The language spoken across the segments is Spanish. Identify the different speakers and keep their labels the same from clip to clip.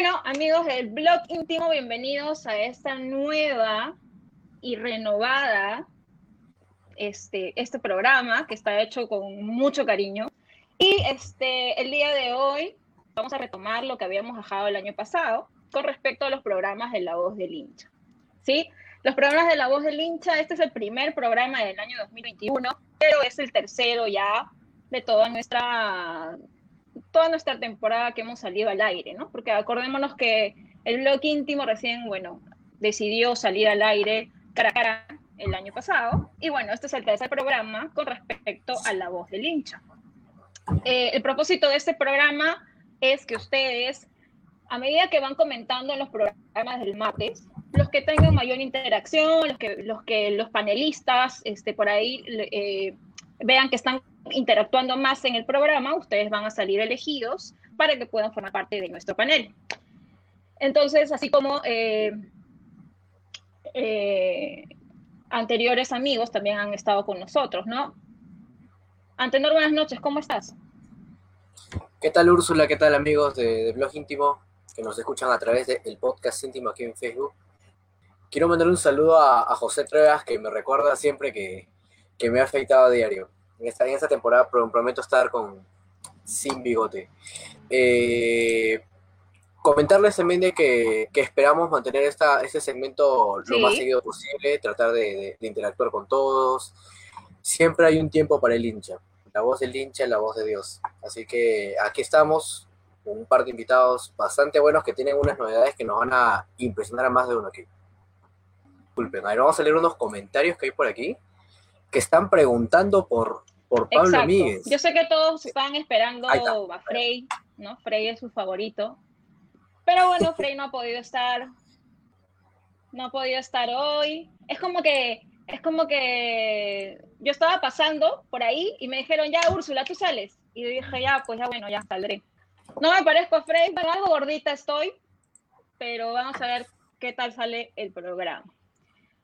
Speaker 1: Bueno, amigos del blog íntimo, bienvenidos a esta nueva y renovada este, este programa que está hecho con mucho cariño. Y este, el día de hoy vamos a retomar lo que habíamos dejado el año pasado con respecto a los programas de La Voz del Hincha. ¿Sí? Los programas de La Voz del Hincha, este es el primer programa del año 2021, pero es el tercero ya de toda nuestra toda nuestra temporada que hemos salido al aire, ¿no? Porque acordémonos que el blog íntimo recién, bueno, decidió salir al aire cara a cara el año pasado. Y bueno, este es el tercer programa con respecto a la voz del hincha. Eh, el propósito de este programa es que ustedes, a medida que van comentando en los programas del martes, los que tengan mayor interacción, los que los, panelistas este, por ahí eh, vean que están interactuando más en el programa, ustedes van a salir elegidos para que puedan formar parte de nuestro panel. Entonces, así como eh, eh, anteriores amigos también han estado con nosotros, ¿no? Antenor, buenas noches, ¿cómo estás?
Speaker 2: ¿Qué tal Úrsula? ¿Qué tal amigos de, Blog Íntimo que nos escuchan a través del podcast íntimo aquí en Facebook? Quiero mandar un saludo a, José Trevas que me recuerda siempre que, que me ha afeitado a diario en esta, en esta temporada prometo estar con sin bigote. Eh, comentarles también de que, esperamos mantener esta, este segmento lo más seguido posible, tratar de, interactuar con todos. Siempre hay un tiempo para el hincha. La voz del hincha es la voz de Dios. Así que aquí estamos con un par de invitados bastante buenos que tienen unas novedades que nos van a impresionar a más de uno aquí. Disculpen, a ver, vamos a leer unos comentarios que hay por aquí que están preguntando por por Pablo Exacto.
Speaker 1: Yo sé que todos están esperando a Frey, ¿no? Frey es su favorito. Pero bueno, Frey no ha podido estar. No ha podido estar hoy. Es como que. Es como que yo estaba pasando por ahí y me dijeron, ya, Úrsula, tú sales. Y yo dije, ya, pues ya, bueno, ya saldré. No me parezco a Frey, pero algo gordita estoy. Pero vamos a ver qué tal sale el programa.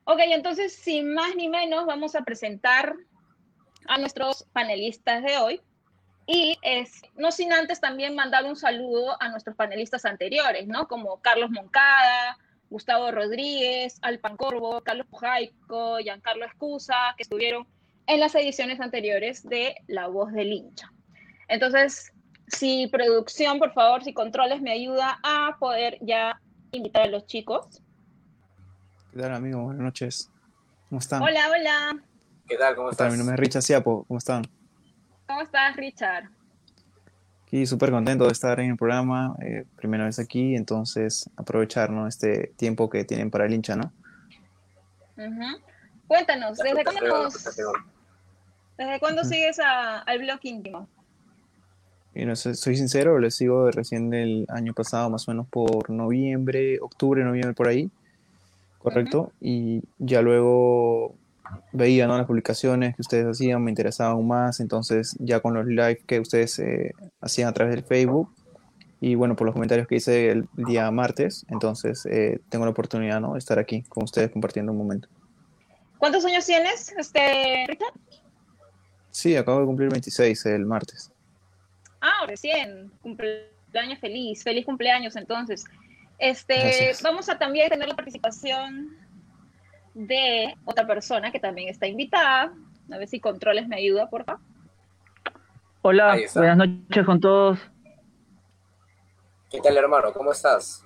Speaker 1: Ok, entonces, sin más ni menos, vamos a presentar a nuestros panelistas de hoy. Y es, no sin antes también mandar un saludo a nuestros panelistas anteriores, ¿no? Como Carlos Moncada, Gustavo Rodríguez, Alpan Corvo, Carlos Pujaico, Giancarlo Escusa, que estuvieron en las ediciones anteriores de La Voz del Hincha. Entonces, si producción, por favor, si controles, me ayuda a poder ya invitar a los chicos.
Speaker 3: ¿Qué tal, amigo? Buenas noches. ¿Cómo están?
Speaker 1: Hola, hola.
Speaker 2: ¿Qué tal? ¿Cómo estás?
Speaker 3: Mi nombre es Richard Siapo. ¿Cómo están?
Speaker 1: ¿Cómo estás, Richard?
Speaker 3: Aquí súper contento de estar en el programa, eh, primera vez aquí, entonces aprovechar este tiempo que tienen para el hincha, ¿no?
Speaker 1: Cuéntanos, ¿desde cuándo, ¿desde cuándo sigues al blog íntimo?
Speaker 3: Y no soy sincero, le sigo recién del año pasado, más o menos por noviembre, octubre, noviembre, por ahí, correcto, y ya luego veía ¿no? las publicaciones que ustedes hacían, me interesaba aún más, entonces ya con los live que ustedes eh, hacían a través del Facebook y bueno, por los comentarios que hice el día martes, entonces eh, tengo la oportunidad ¿no? de estar aquí con ustedes compartiendo un momento.
Speaker 1: ¿Cuántos años tienes, este, Richard?
Speaker 3: Sí, acabo de cumplir 26 el martes.
Speaker 1: Ah, recién, cumpleaños feliz, feliz cumpleaños entonces. Este, vamos a también tener la participación de otra persona que también está invitada. A ver si Controles me ayuda, por favor.
Speaker 4: Hola, buenas noches con todos.
Speaker 2: ¿Qué tal, hermano? ¿Cómo estás?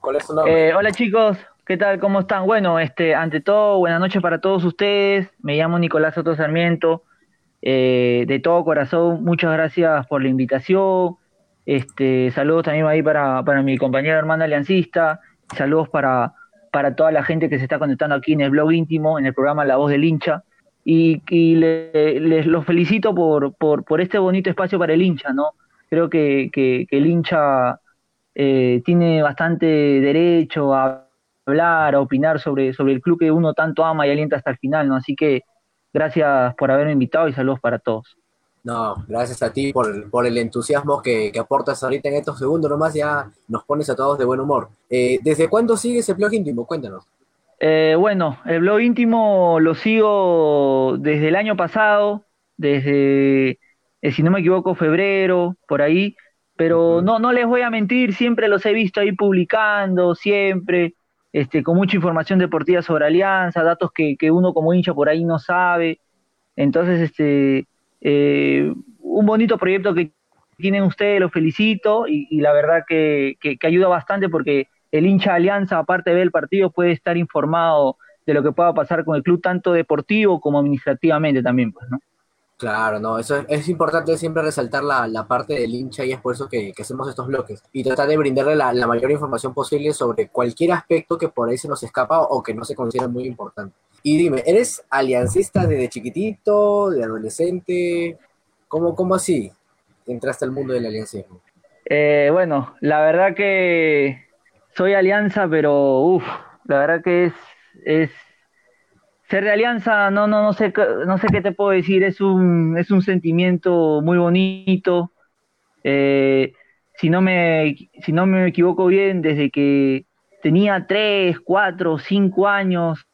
Speaker 2: ¿Cuál es tu nombre?
Speaker 4: Eh, hola, chicos. ¿Qué tal? ¿Cómo están? Bueno, este, ante todo, buenas noches para todos ustedes. Me llamo Nicolás Soto Sarmiento. Eh, de todo corazón, muchas gracias por la invitación. Este, saludos también ahí para, para mi compañera hermana aliancista. Saludos para, para toda la gente que se está conectando aquí en el blog íntimo, en el programa La Voz del Hincha. Y, les los felicito por, por, este bonito espacio para el hincha, ¿no? Creo que, el hincha eh, tiene bastante derecho a hablar, a opinar sobre, sobre el club que uno tanto ama y alienta hasta el final, ¿no? Así que gracias por haberme invitado y saludos para todos.
Speaker 2: No, gracias a ti por, por el entusiasmo que, aportas ahorita en estos segundos nomás, ya nos pones a todos de buen humor. Eh, ¿Desde cuándo sigues el blog íntimo? Cuéntanos.
Speaker 4: Eh, bueno, el blog íntimo lo sigo desde el año pasado, desde, eh, si no me equivoco, febrero, por ahí. pero no, no les voy a mentir, siempre los he visto ahí publicando, siempre, este, con mucha información deportiva sobre Alianza, datos que, que uno como hincha por ahí no sabe. Entonces, este, eh, un bonito proyecto que tienen ustedes, los felicito y, la verdad que, que, ayuda bastante porque el hincha Alianza, aparte de ver el partido, puede estar informado de lo que pueda pasar con el club, tanto deportivo como administrativamente también, pues, ¿no?
Speaker 2: Claro, no, eso es, importante siempre resaltar la, la, parte del hincha y es por eso que, hacemos estos bloques y tratar de brindarle la, la, mayor información posible sobre cualquier aspecto que por ahí se nos escapa o que no se considera muy importante. Y dime, ¿eres aliancista desde chiquitito, de adolescente? ¿Cómo, cómo así entraste al mundo del aliancismo?
Speaker 4: Eh, bueno, la verdad que soy alianza, pero uff, la verdad que es, es ser de alianza, no, no, no sé, no sé qué te puedo decir, es un, es un sentimiento muy bonito. Eh, si no me, si no me equivoco bien, desde que tenía tres, cuatro, cinco años,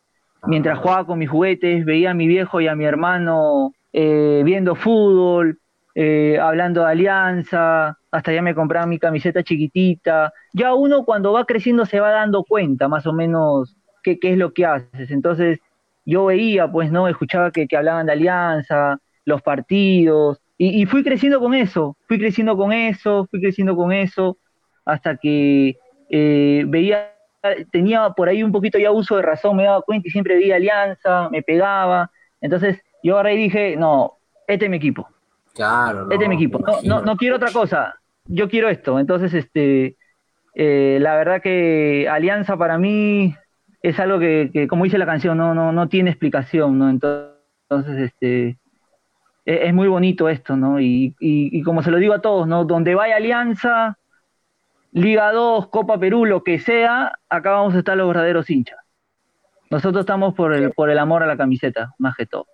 Speaker 4: mientras jugaba con mis juguetes, veía a mi viejo y a mi hermano eh, viendo fútbol, eh, hablando de alianza, hasta ya me compraba mi camiseta chiquitita. Ya uno cuando va creciendo se va dando cuenta más o menos qué, qué es lo que haces. Entonces, yo veía, pues, ¿no? Escuchaba que, hablaban de alianza, los partidos, y, fui creciendo con eso, fui creciendo con eso, fui creciendo con eso, hasta que eh, veía, tenía por ahí un poquito ya uso de razón, me daba cuenta y siempre veía alianza, me pegaba, entonces yo ahora dije, no, este es mi equipo.
Speaker 2: Claro.
Speaker 4: este es mi equipo, no, no, quiero otra cosa, yo quiero esto, entonces, este, eh, la verdad que Alianza para mí es algo que, como dice la canción, no, no, no tiene explicación, ¿no? Entonces, este, e, es, muy bonito esto, ¿no? Y, y, como se lo digo a todos, ¿no? Donde vaya Alianza, Liga 2, Copa Perú, lo que sea, acá vamos a estar los verdaderos hinchas. Nosotros estamos por el, por el amor a la camiseta, más que todo.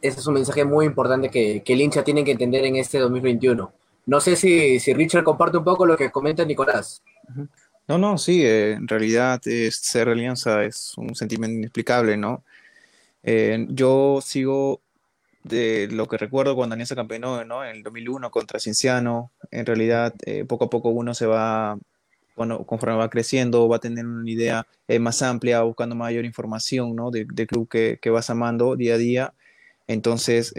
Speaker 2: Ese es un mensaje muy importante que, que el hincha tiene que entender en este 2021. No sé si, si Richard comparte un poco lo que comenta Nicolás.
Speaker 3: No, no, sí, eh, en realidad ser alianza es un sentimiento inexplicable, ¿no? Eh, yo sigo de lo que recuerdo cuando Alianza campeonó, ¿no? En el 2001 contra Cienciano. En realidad, eh, poco a poco uno se va, bueno, conforme va creciendo, va a tener una idea más amplia, buscando mayor información, ¿no? Del club que, que, vas amando día a día. Entonces,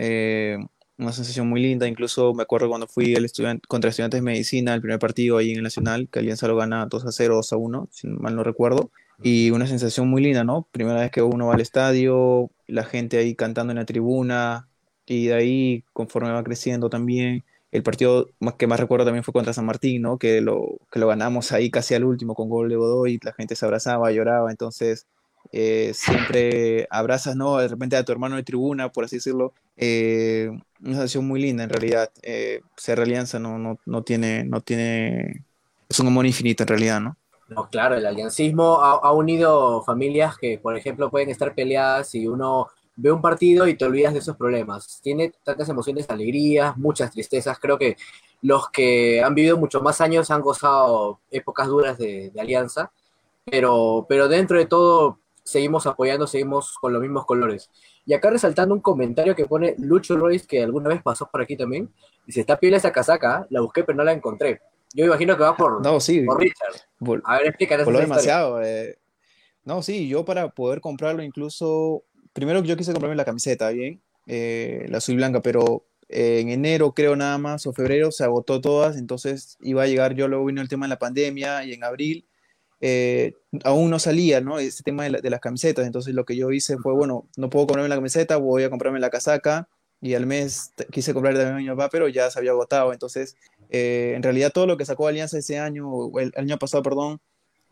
Speaker 3: una sensación muy linda. Incluso me acuerdo cuando fui el estudiante, contra Estudiantes de Medicina, el primer partido ahí en el Nacional, que Alianza lo gana 2 a 0, 2 a 1, si mal no recuerdo. Y una sensación muy linda, ¿no? Primera vez que uno va al estadio, la gente ahí cantando en la tribuna, y de ahí, conforme va creciendo también, el partido que más recuerdo también fue contra San Martín, ¿no? Que lo, que lo ganamos ahí casi al último con gol de Godoy, la gente se abrazaba, lloraba, entonces eh, siempre abrazas, ¿no? De repente a tu hermano de tribuna, por así decirlo. Eh, una sensación muy linda, en realidad. Eh, ser alianza no, no, no, tiene, no tiene, es un amor infinito en realidad, ¿no?
Speaker 2: No, claro, el aliancismo ha, unido familias que, por ejemplo, pueden estar peleadas y uno ve un partido y te olvidas de esos problemas. Tiene tantas emociones, alegrías, muchas tristezas. Creo que los que han vivido mucho más años han gozado épocas duras de, de alianza, pero, pero dentro de todo seguimos apoyando, seguimos con los mismos colores. Y acá resaltando un comentario que pone Lucho Royce, que alguna vez pasó por aquí también, dice, está piel esa casaca, la busqué pero no la encontré. Yo imagino que va por,
Speaker 3: no, sí.
Speaker 2: por Richard. a ver, explícanos.
Speaker 3: Demasiado. Eh. No, sí, yo para poder comprarlo incluso, primero yo quise comprarme la camiseta, ¿bien? Eh, la azul blanca, pero en enero creo nada más, o febrero, se agotó todas, entonces iba a llegar, yo luego vino el tema de la pandemia y en abril eh, aún no salía, ¿no? Ese tema de, las camisetas. Entonces lo que yo hice fue, bueno, no puedo comprarme la camiseta, voy a comprarme la casaca. Y al mes quise comprar también a mi papá, pero ya se había agotado. Entonces, eh, en realidad todo lo que sacó Alianza ese año, el, año pasado, perdón,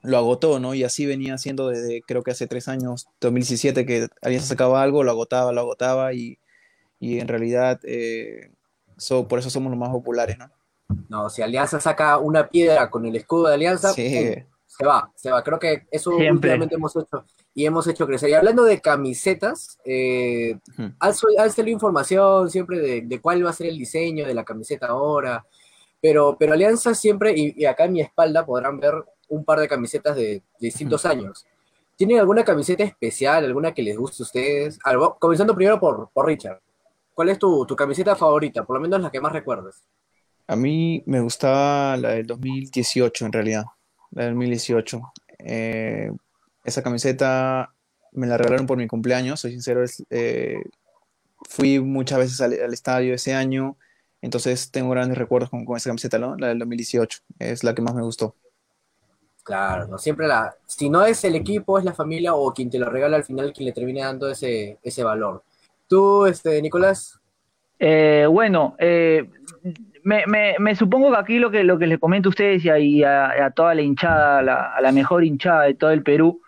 Speaker 3: lo agotó, ¿no? Y así venía haciendo desde, creo que hace tres años, 2017, que Alianza sacaba algo, lo agotaba, lo agotaba. Y, y en realidad, eh, por eso somos los más populares, ¿no?
Speaker 2: No, si Alianza saca una piedra con el escudo de Alianza,
Speaker 3: sí
Speaker 2: se va, se va. Creo que eso últimamente hemos hecho y hemos hecho crecer. Y hablando de camisetas, eh, has, salido información siempre de, cuál va a ser el diseño de la camiseta ahora, pero, pero Alianza siempre, y, acá en mi espalda podrán ver un par de camisetas de, distintos años. ¿Tienen alguna camiseta especial, alguna que les guste a ustedes? comenzando primero por, por Richard. ¿Cuál es tu, tu, camiseta favorita? Por lo menos la que más recuerdes.
Speaker 3: A mí me gustaba la del 2018 en realidad, la del 2018. Eh, esa camiseta me la regalaron por mi cumpleaños, soy sincero, es, eh, fui muchas veces al, al estadio ese año, entonces tengo grandes recuerdos con, con esa camiseta, ¿no? La del 2018, es la que más me gustó.
Speaker 2: Claro, siempre la. Si no es el equipo, es la familia o quien te lo regala al final quien le termine dando ese, ese valor. Tú, este, Nicolás,
Speaker 4: Eh, bueno, eh, me, me- supongo que aquí lo que, lo que les comento a ustedes y a, a- toda la hinchada, a la, la mejor hinchada de todo el Perú,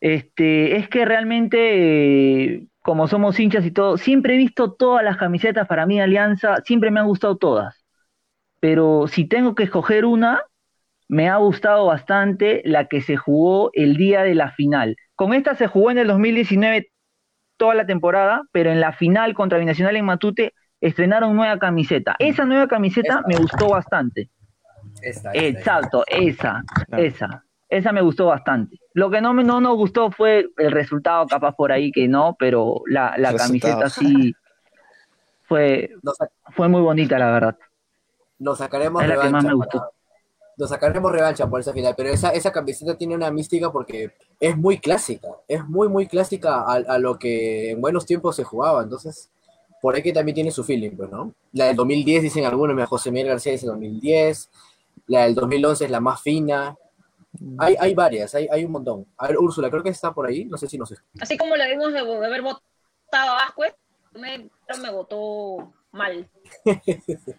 Speaker 4: este, es que realmente, eh, como somos hinchas y todo, siempre he visto todas las camisetas para de Alianza, siempre me han gustado todas. Pero si tengo que escoger una, me ha gustado bastante la que se jugó el día de la final. Con esta se jugó en el 2019 toda la temporada, pero en la final contra Binacional en Matute estrenaron nueva camiseta. Esa nueva camiseta me gustó bastante.
Speaker 2: esta, esta,
Speaker 4: Exacto, esa,
Speaker 3: Claro.
Speaker 4: esa. Esa me gustó bastante. Lo que no, me, no nos gustó fue el resultado, capaz por ahí que no, pero la, camiseta sí fue, fue muy bonita, la verdad.
Speaker 2: nos sacaremos
Speaker 4: Es la que más me
Speaker 2: para-
Speaker 4: gustó.
Speaker 2: Nos sacaremos revancha por esa final, pero esa, esa camiseta tiene una mística porque es muy clásica, es muy, muy clásica a, a lo que en buenos tiempos se jugaba, entonces por ahí que también tiene su feeling, pues, ¿no? La del 2010 dicen algunos, mira, José Miguel García dice 2010, la del 2011 es la más fina, hay, hay varias, hay, hay un montón. A ver, Úrsula, creo que está por ahí, no sé si nos escucha.
Speaker 1: Así como le dimos de, de haber votado a Vázquez, me, me votó mal.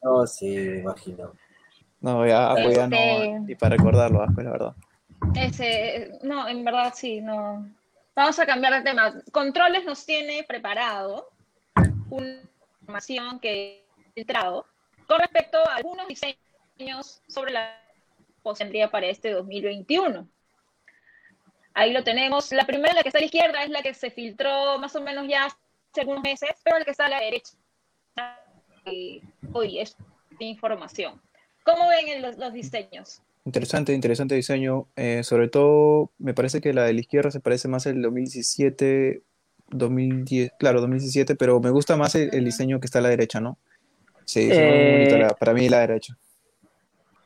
Speaker 2: No, sí, me imagino.
Speaker 3: No, ya, pues ya
Speaker 1: Este-
Speaker 3: no, ni para recordarlo, Asco, la verdad.
Speaker 1: Ese, no, en verdad sí, no. Vamos a cambiar de tema. Controles nos tiene preparado una información que he filtrado con respecto a algunos diseños sobre la posendría para este 2021. Ahí lo tenemos. La primera, la que está a la izquierda, es la que se filtró más o menos ya hace algunos meses, pero la que está a la derecha eh, hoy es información. ¿Cómo ven el- los, los diseños?
Speaker 3: Interesante, interesante diseño. eh, sobre todo, me parece que la de la izquierda se parece más al 2017, 2010, claro, 2017, pero me gusta más el, el diseño que está a la derecha, ¿no? Sí, es muy
Speaker 4: Eh,
Speaker 3: la- para mí la derecha.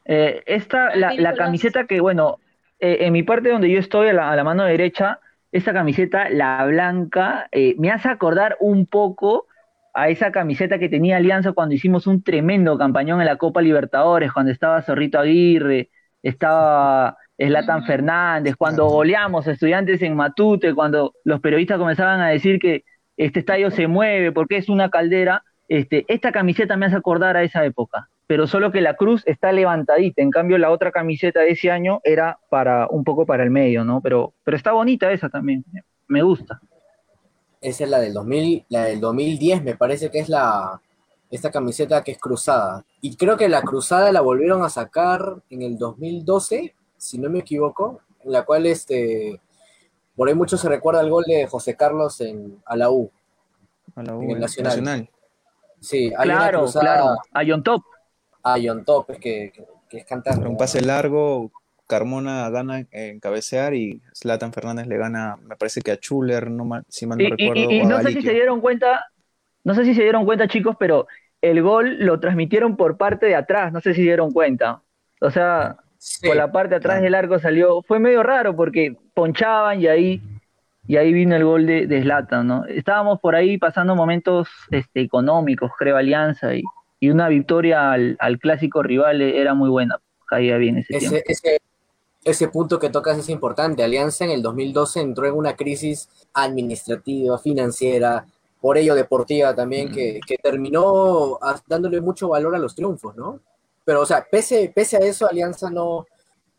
Speaker 4: Eh, esta, la, la camiseta que, bueno, eh, en mi parte donde yo estoy, a la, a la mano derecha, esta camiseta, la blanca, eh, me hace acordar un poco a esa camiseta que tenía Alianza cuando hicimos un tremendo campañón en la Copa Libertadores, cuando estaba Zorrito Aguirre, estaba Zlatan
Speaker 1: Ujú.
Speaker 4: Fernández, cuando goleamos a estudiantes en Matute, cuando los periodistas comenzaban a decir que este estadio se mueve porque es una caldera, este, esta camiseta me hace acordar a esa época, pero solo que la cruz está levantadita, en cambio la otra camiseta de ese año era para un poco para el medio, ¿no? Pero, pero está bonita esa también, me gusta.
Speaker 2: Esa es la del 2000, la del 2010, me parece que es la esta camiseta que es cruzada. Y creo que la cruzada la volvieron a sacar en el 2012, si no me equivoco, en la cual este por ahí mucho se recuerda el gol de José Carlos en a la U.
Speaker 3: A la U,
Speaker 2: en el
Speaker 3: eh,
Speaker 2: Nacional. Sí, hay una
Speaker 4: Claro,
Speaker 2: cruzada
Speaker 4: claro, a John Top.
Speaker 2: a John Top, es que, que, que es cantante.
Speaker 3: Un pase largo, Carmona gana en cabecear y Zlatan Fernández le gana, me parece que a Chuller, no mal- si mal no
Speaker 4: Y,
Speaker 3: recuerdo,
Speaker 4: y- no sé si se dieron cuenta, no sé si se dieron cuenta, chicos, pero el gol lo transmitieron por parte de atrás, no sé si se dieron cuenta. O sea,
Speaker 2: Sí,
Speaker 4: por la parte de atrás
Speaker 3: claro.
Speaker 4: del arco salió, fue medio raro porque ponchaban y ahí, y ahí vino el gol de, de Zlatan, ¿no? Estábamos por ahí pasando momentos este, económicos, creo, Alianza, y, y una victoria al, al clásico rival era muy buena, caía bien ese tiempo.
Speaker 2: ese, ese, punto que tocas es importante. Alianza en el 2012 entró en una crisis administrativa, financiera, por ello deportiva también,
Speaker 3: Mm.
Speaker 2: que, que terminó dándole mucho valor a los triunfos, ¿no? Pero, o sea, pese, pese a eso, Alianza no,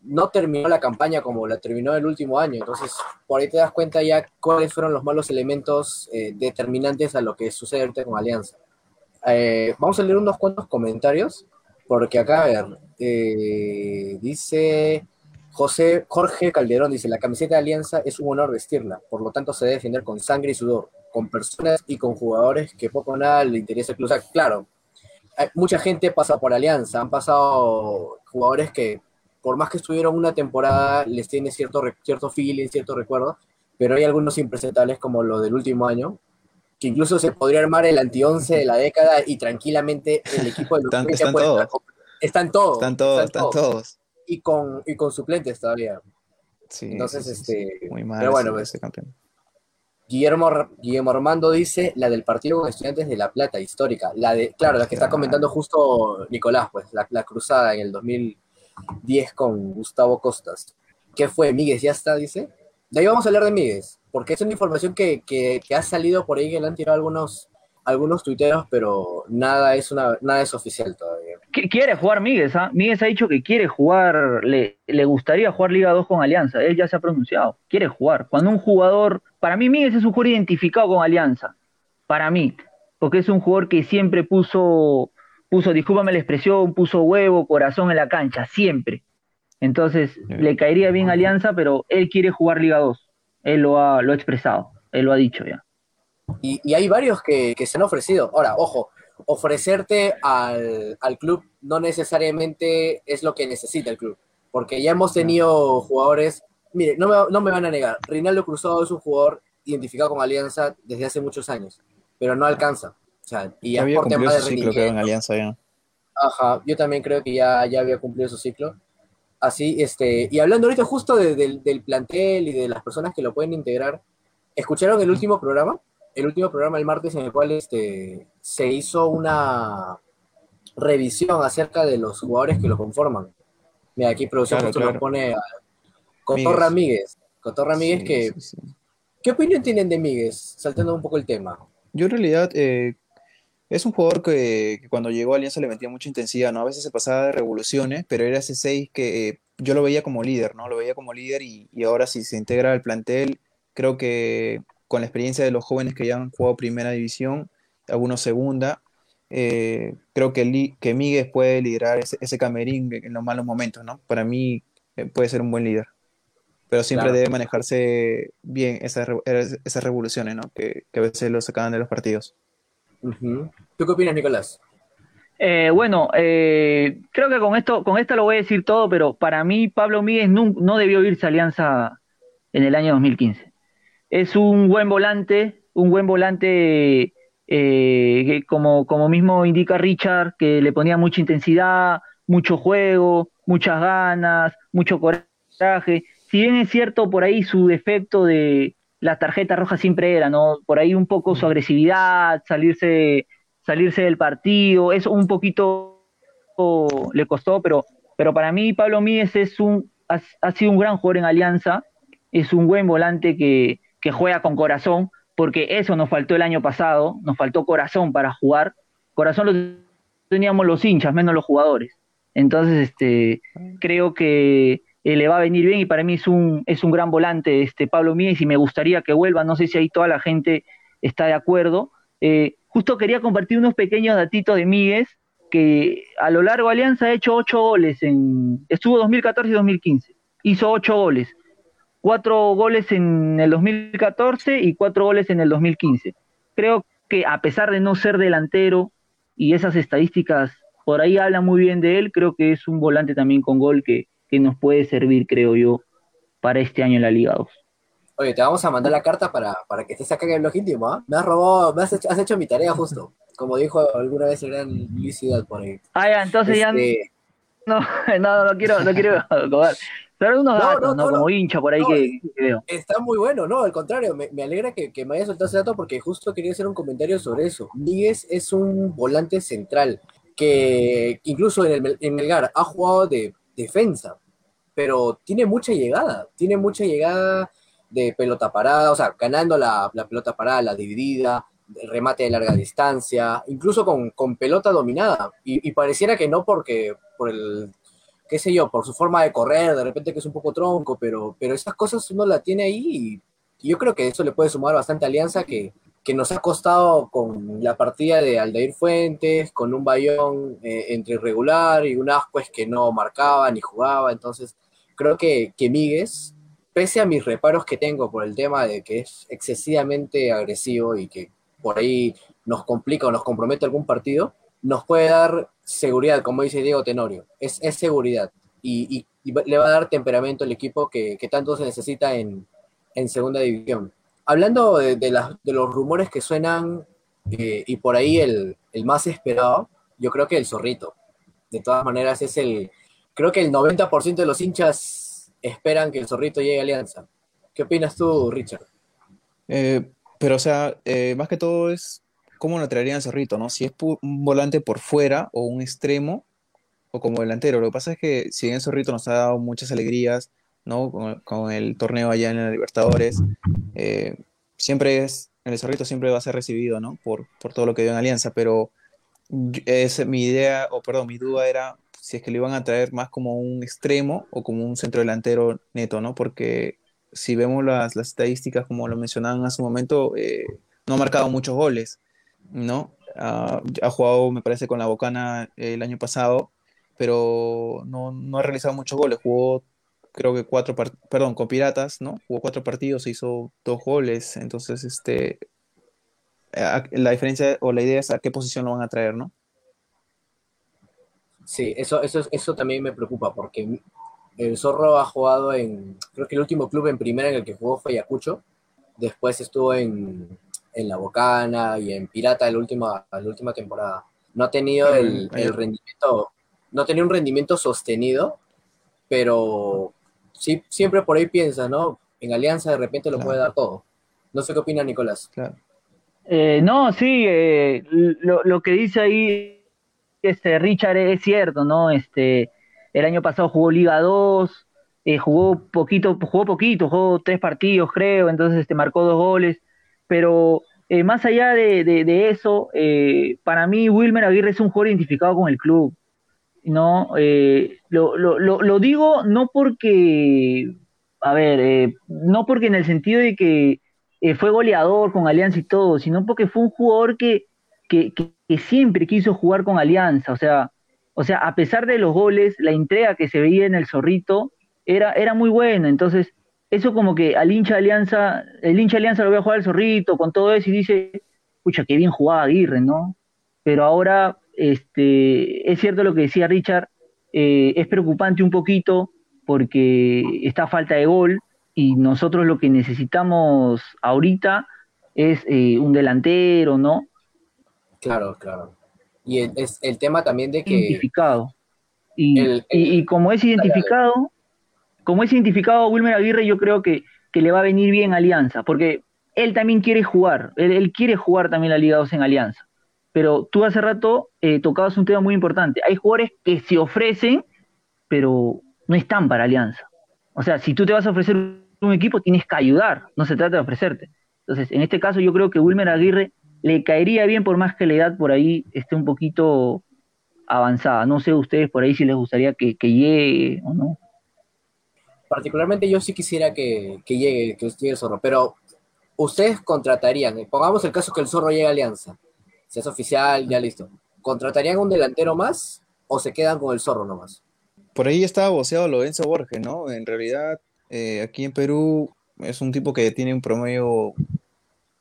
Speaker 2: no terminó la campaña como la terminó el último año. Entonces, por ahí te das cuenta ya cuáles fueron los malos elementos eh, determinantes a lo que sucede ahorita con Alianza. Eh, vamos a leer unos cuantos comentarios, porque acá, a ver, eh, dice José Jorge Calderón, dice, la camiseta de Alianza es un honor vestirla, por lo tanto se debe defender con sangre y sudor, con personas y con jugadores que poco o nada le interesa el club. O sea, claro, hay- mucha gente pasa por Alianza, han pasado jugadores que por más que estuvieron una temporada, les tiene cierto, cierto feeling, cierto recuerdo, pero hay algunos impresentables como lo del último año, que incluso se podría armar el anti-11 de la década y tranquilamente el equipo de los
Speaker 3: Están, están todos.
Speaker 2: estar- Están todos.
Speaker 3: Están todos, están todos.
Speaker 2: Y con, y con suplentes todavía.
Speaker 3: Sí,
Speaker 2: Entonces,
Speaker 3: sí, sí, sí.
Speaker 2: este,
Speaker 3: Muy mal
Speaker 2: pero bueno,
Speaker 3: ese-
Speaker 2: pues,
Speaker 3: campeón.
Speaker 2: Guillermo, Guillermo Armando dice la del partido con estudiantes de La Plata, histórica. La de, claro, la que está comentando justo Nicolás, pues, la, la cruzada en el 2010 con Gustavo Costas. ¿Qué fue? Míguez, ya está, dice. De ahí vamos a hablar de Míguez, porque es una información que, que- que ha salido por ahí que le han tirado algunos, algunos tuiteros, pero nada es, una, nada es oficial todavía.
Speaker 4: Qu- Quiere jugar Míguez, ¿ah? Míguez ha dicho que quiere jugar, le, le gustaría jugar Liga 2 con Alianza, él ya se ha pronunciado, quiere jugar. Cuando un jugador, para mí Míguez es un jugador identificado con Alianza, para mí, porque es un jugador que siempre puso, puso, discúlpame la expresión, puso huevo, corazón en la cancha, siempre. Entonces, le caería bien Alianza, pero él quiere jugar Liga 2, él lo ha, lo ha expresado, él lo ha dicho ya.
Speaker 2: Y, y hay varios que, que se han ofrecido. Ahora, ojo, ofrecerte al, al club no necesariamente es lo que necesita el club, porque ya hemos tenido jugadores, mire, no me, no me van a negar, Rinaldo Cruzado es un jugador identificado con Alianza desde hace muchos años, pero no alcanza. O sea, y
Speaker 3: Ya había
Speaker 2: por
Speaker 3: cumplido
Speaker 2: temas de
Speaker 3: su ciclo, creo, en. Alianza ya.
Speaker 2: Ajá, yo también creo que ya, ya había cumplido su ciclo. Así, este, y hablando ahorita justo de- del- del plantel y de las personas que lo pueden integrar, ¿escucharon el último programa? El último programa el martes en el cual este, se hizo una revisión acerca de los jugadores que lo conforman. Mira, aquí producción
Speaker 3: Claro, claro.
Speaker 2: nos pone a Cotorra Míguez. Cotorra Míguez,
Speaker 3: Sí,
Speaker 2: que,
Speaker 3: sí, sí.
Speaker 2: ¿qué opinión tienen de Míguez? Saltando un poco el tema.
Speaker 3: Yo en realidad eh, es un jugador que, que cuando llegó a Alianza le metía mucha intensidad, ¿no? A veces se pasaba de revoluciones, pero era ese 6 que eh, yo lo veía como líder, ¿no? Lo veía como líder y, y ahora si se integra al plantel, creo que con la experiencia de los jóvenes que ya han jugado primera división, algunos segunda, eh, creo que, Li- que Míguez puede liderar ese, ese camerín en los malos momentos, ¿no? Para mí eh, puede ser un buen líder. Pero siempre
Speaker 2: Claro.
Speaker 3: debe manejarse bien esas, esas revoluciones, ¿no? Que, que a veces lo sacaban de los partidos.
Speaker 2: ¿Tú qué opinas, Nicolás?
Speaker 4: Eh, bueno, eh, creo que con esto, con esto lo voy a decir todo, pero para mí Pablo Míguez no, no debió irse a Alianza en el año 2015. Es un buen volante, un buen volante eh, que como, como mismo indica Richard, que le ponía mucha intensidad, mucho juego, muchas ganas, mucho coraje. Si bien es cierto por ahí su defecto de la tarjeta roja siempre era, ¿no? Por ahí un poco su agresividad, salirse salirse del partido, eso un poquito le costó, pero, pero para mí Pablo Míez es un, ha, ha sido un gran jugador en Alianza, es un buen volante que, que juega con corazón, porque eso nos faltó el año pasado, nos faltó corazón para jugar, corazón lo teníamos los hinchas, menos los jugadores. Entonces, este, creo que eh, le va a venir bien y para mí es un, es un gran volante este Pablo Míez y me gustaría que vuelva, no sé si ahí toda la gente está de acuerdo. Eh, justo quería compartir unos pequeños datitos de Míguez, que a lo largo de Alianza ha hecho ocho goles, en, estuvo 2014 y 2015, hizo ocho goles, cuatro goles en el 2014 y cuatro goles en el 2015. Creo que a pesar de no ser delantero y esas estadísticas por ahí hablan muy bien de él, creo que es un volante también con gol que, que nos puede servir, creo yo, para este año en la Liga 2.
Speaker 2: Oye, te vamos a mandar la carta para, para que estés acá en el blog íntimo, ¿ah? Me has robado, me has hecho, has hecho mi tarea justo. Como dijo alguna vez el gran Luis Ciudad por ahí.
Speaker 4: Ah, ya, entonces
Speaker 2: Este,
Speaker 4: ya no, no, no quiero, no quiero. Pero unos
Speaker 2: No,
Speaker 4: datos,
Speaker 2: no.
Speaker 4: Como hincha por ahí que, que veo.
Speaker 2: Está muy bueno, ¿no? Al contrario, me, me alegra que, que me haya soltado ese dato porque justo quería hacer un comentario sobre eso. Míguez es un volante central que incluso en el en Melgar ha jugado de defensa, pero tiene mucha llegada, tiene mucha llegada de pelota parada, o sea, ganando la, la pelota parada, la dividida, el remate de larga distancia, incluso con, con pelota dominada. Y, y pareciera que no porque por el qué sé yo, por su forma de correr, de repente que es un poco tronco, pero, pero esas cosas uno la tiene ahí y, yo creo que eso le puede sumar bastante alianza que, que nos ha costado con la partida de Aldair Fuentes, con un Bayón eh, entre irregular y un Ascuez que no marcaba ni jugaba, entonces creo que, que Míguez, pese a mis reparos que tengo por el tema de que es excesivamente agresivo y que por ahí nos complica o nos compromete algún partido, nos puede dar seguridad, como dice Diego Tenorio, es, es seguridad y, y- le va a dar temperamento al equipo que, que tanto se necesita en, en segunda división. hablando de, de las- de los rumores que suenan eh, y por ahí el, el más esperado, yo creo que el zorrito. De todas maneras es el, creo que el 90% de los hinchas esperan que el zorrito llegue a Alianza. ¿Qué opinas tú, Richard?
Speaker 3: Eh, pero, o sea, eh, más que todo es cómo lo traerían Zorrito, ¿no? Si es un volante por fuera o un extremo o como delantero. Lo que pasa es que si bien Zorrito nos ha dado muchas alegrías, ¿no? Con, el torneo allá en la Libertadores, eh, siempre es, el Zorrito siempre va a ser recibido, ¿no? Por, por todo lo que dio en Alianza, pero es, mi idea, o perdón, mi duda era si es que lo iban a traer más como un extremo o como un centro delantero neto, ¿no? Porque si vemos las, las estadísticas, como lo mencionaban hace un momento, eh, no ha marcado muchos goles, ¿no? Ha jugado, me parece, con la Bocana el año pasado, pero no, no ha realizado muchos goles. Jugó, creo que cuatro, perdón, con Piratas, ¿no? Jugó cuatro partidos, hizo dos goles. Entonces, este, la diferencia o la idea es a qué posición lo van a traer, ¿no?
Speaker 2: Sí, eso, eso, eso también me preocupa porque el Zorro ha jugado en, creo que el último club en primera en el que jugó fue Ayacucho, después estuvo en, en La Bocana y en Pirata la última, la última temporada. No ha tenido el, el rendimiento, no ha tenido un rendimiento sostenido, pero sí, siempre por ahí piensa, ¿no? En Alianza de repente lo
Speaker 3: Claro.
Speaker 2: puede dar todo. No sé qué opina Nicolás.
Speaker 3: Claro.
Speaker 4: Eh, no, sí, eh, lo, lo que dice ahí este Richard es cierto, ¿no? Este, el año pasado jugó Liga 2, eh, jugó poquito, jugó poquito, jugó tres partidos, creo, entonces este, marcó dos goles, pero eh, más allá de, de- eso, eh, para mí Wilmer Aguirre es un jugador identificado con el club, ¿no? Eh, lo, lo, lo, lo digo no porque, a ver, no porque en el sentido de que fue goleador con Alianza y todo, sino porque fue un jugador que, que, que- que siempre quiso jugar con Alianza, o sea, o sea, a pesar de los goles, la entrega que se veía en el Zorrito era, era muy buena, entonces eso como que al hincha de Alianza, el hincha de Alianza lo ve a jugar al Zorrito con todo eso y dice, pucha, qué bien jugaba Aguirre, ¿no? Pero ahora, este, es cierto lo que decía Richard, eh, es preocupante un poquito porque está falta de gol y nosotros lo que necesitamos ahorita es eh, un delantero, ¿no?
Speaker 2: Claro, claro. Y el, es el tema también de que
Speaker 4: Identificado. Y,
Speaker 2: El- el-
Speaker 4: y- y como es identificado, como es identificado Wilmer Aguirre, yo creo que, que le va a venir bien Alianza, porque él también quiere jugar, él, él quiere jugar también la Liga 2 en Alianza. Pero tú hace rato eh, tocabas un tema muy importante. Hay jugadores que se ofrecen, pero no están para Alianza. O sea, si tú te vas a ofrecer un equipo, tienes que ayudar, no se trata de ofrecerte. Entonces, en este caso, yo creo que Wilmer Aguirre le caería bien, por más que la edad por ahí esté un poquito avanzada. No sé ustedes por ahí si les gustaría que, que llegue o no.
Speaker 2: Particularmente yo sí quisiera que, que llegue, que llegue el zorro, pero ustedes contratarían, eh, pongamos el caso que el zorro llegue a Alianza, si es oficial, ya listo. ¿Contratarían un delantero más o se quedan con el zorro nomás?
Speaker 3: Por ahí estaba voceado Lorenzo Borges, ¿no? En realidad, eh, aquí en Perú es un tipo que tiene un promedio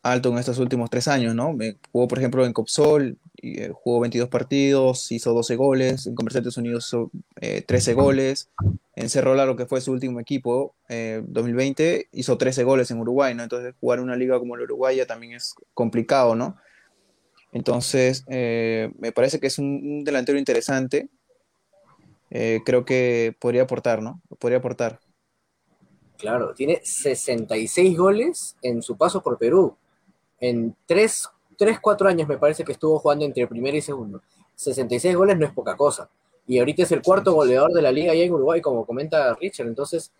Speaker 3: alto en estos últimos tres años, ¿no? Jugó, por ejemplo, en Copsol, eh, jugó 22 partidos, hizo 12 goles, en Comerciantes Unidos hizo eh, 13 goles, en Cerro Largo, que fue su último equipo, eh, 2020, hizo 13 goles en Uruguay, ¿no? Entonces, jugar una liga como la Uruguaya también es complicado, ¿no? Entonces, eh, me parece que es un, un delantero interesante. Eh, creo que podría aportar, ¿no? Podría aportar.
Speaker 2: Claro, tiene 66 goles en su paso por Perú. En 3, 3 4 años me parece que estuvo jugando entre primero y segundo. 66 goles no es poca cosa. Y ahorita es el cuarto goleador de la liga allá en Uruguay, como comenta Richard. Entonces,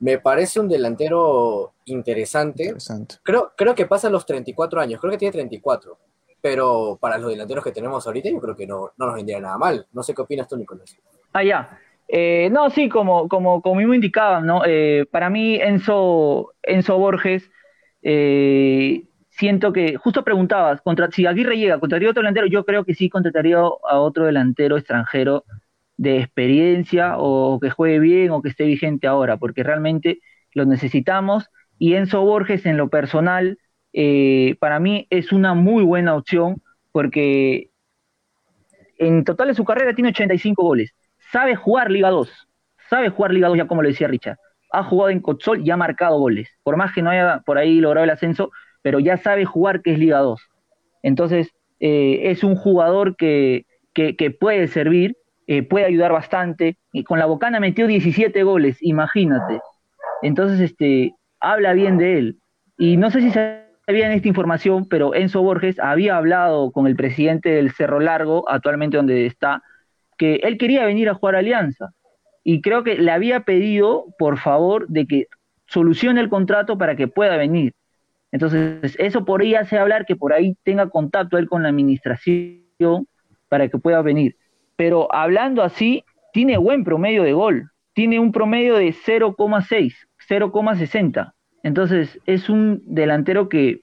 Speaker 2: me parece un delantero interesante.
Speaker 3: Interesante.
Speaker 2: Creo, creo que pasa los 34 años, creo que tiene 34. Pero para los delanteros que tenemos ahorita, yo creo que no, no nos vendría nada mal. No sé qué opinas tú, Nicolás.
Speaker 4: Ah, ya. Eh, no, sí, como, como, como mismo indicaban, ¿no? Eh, para mí, Enzo, Enzo Borges, eh, siento que, justo preguntabas, contra, si Aguirre llega, ¿contrataría otro delantero? Yo creo que sí contrataría a otro delantero extranjero de experiencia o que juegue bien o que esté vigente ahora, porque realmente lo necesitamos. Y Enzo Borges, en lo personal, eh, para mí es una muy buena opción porque en total de su carrera tiene 85 goles. Sabe jugar Liga 2. Sabe jugar Liga 2, ya como lo decía Richard. ha jugado en Cotsol y ha marcado goles. Por más que no haya por ahí logrado el ascenso, pero ya sabe jugar que es Liga 2. Entonces, eh, es un jugador que, que, puede servir, eh, puede ayudar bastante. Y con la Bocana metió 17 goles, imagínate. Entonces, este, habla bien de él. Y no sé si sabían esta información, pero Enzo Borges había hablado con el presidente del Cerro Largo, actualmente donde está, que él quería venir a jugar Alianza. Y creo que le había pedido, por favor, de que solucione el contrato para que pueda venir. Entonces, eso podría hacer hablar que por ahí tenga contacto él con la administración para que pueda venir. Pero hablando así, tiene buen promedio de gol. Tiene un promedio de 0,6, 0,60. Entonces, es un delantero que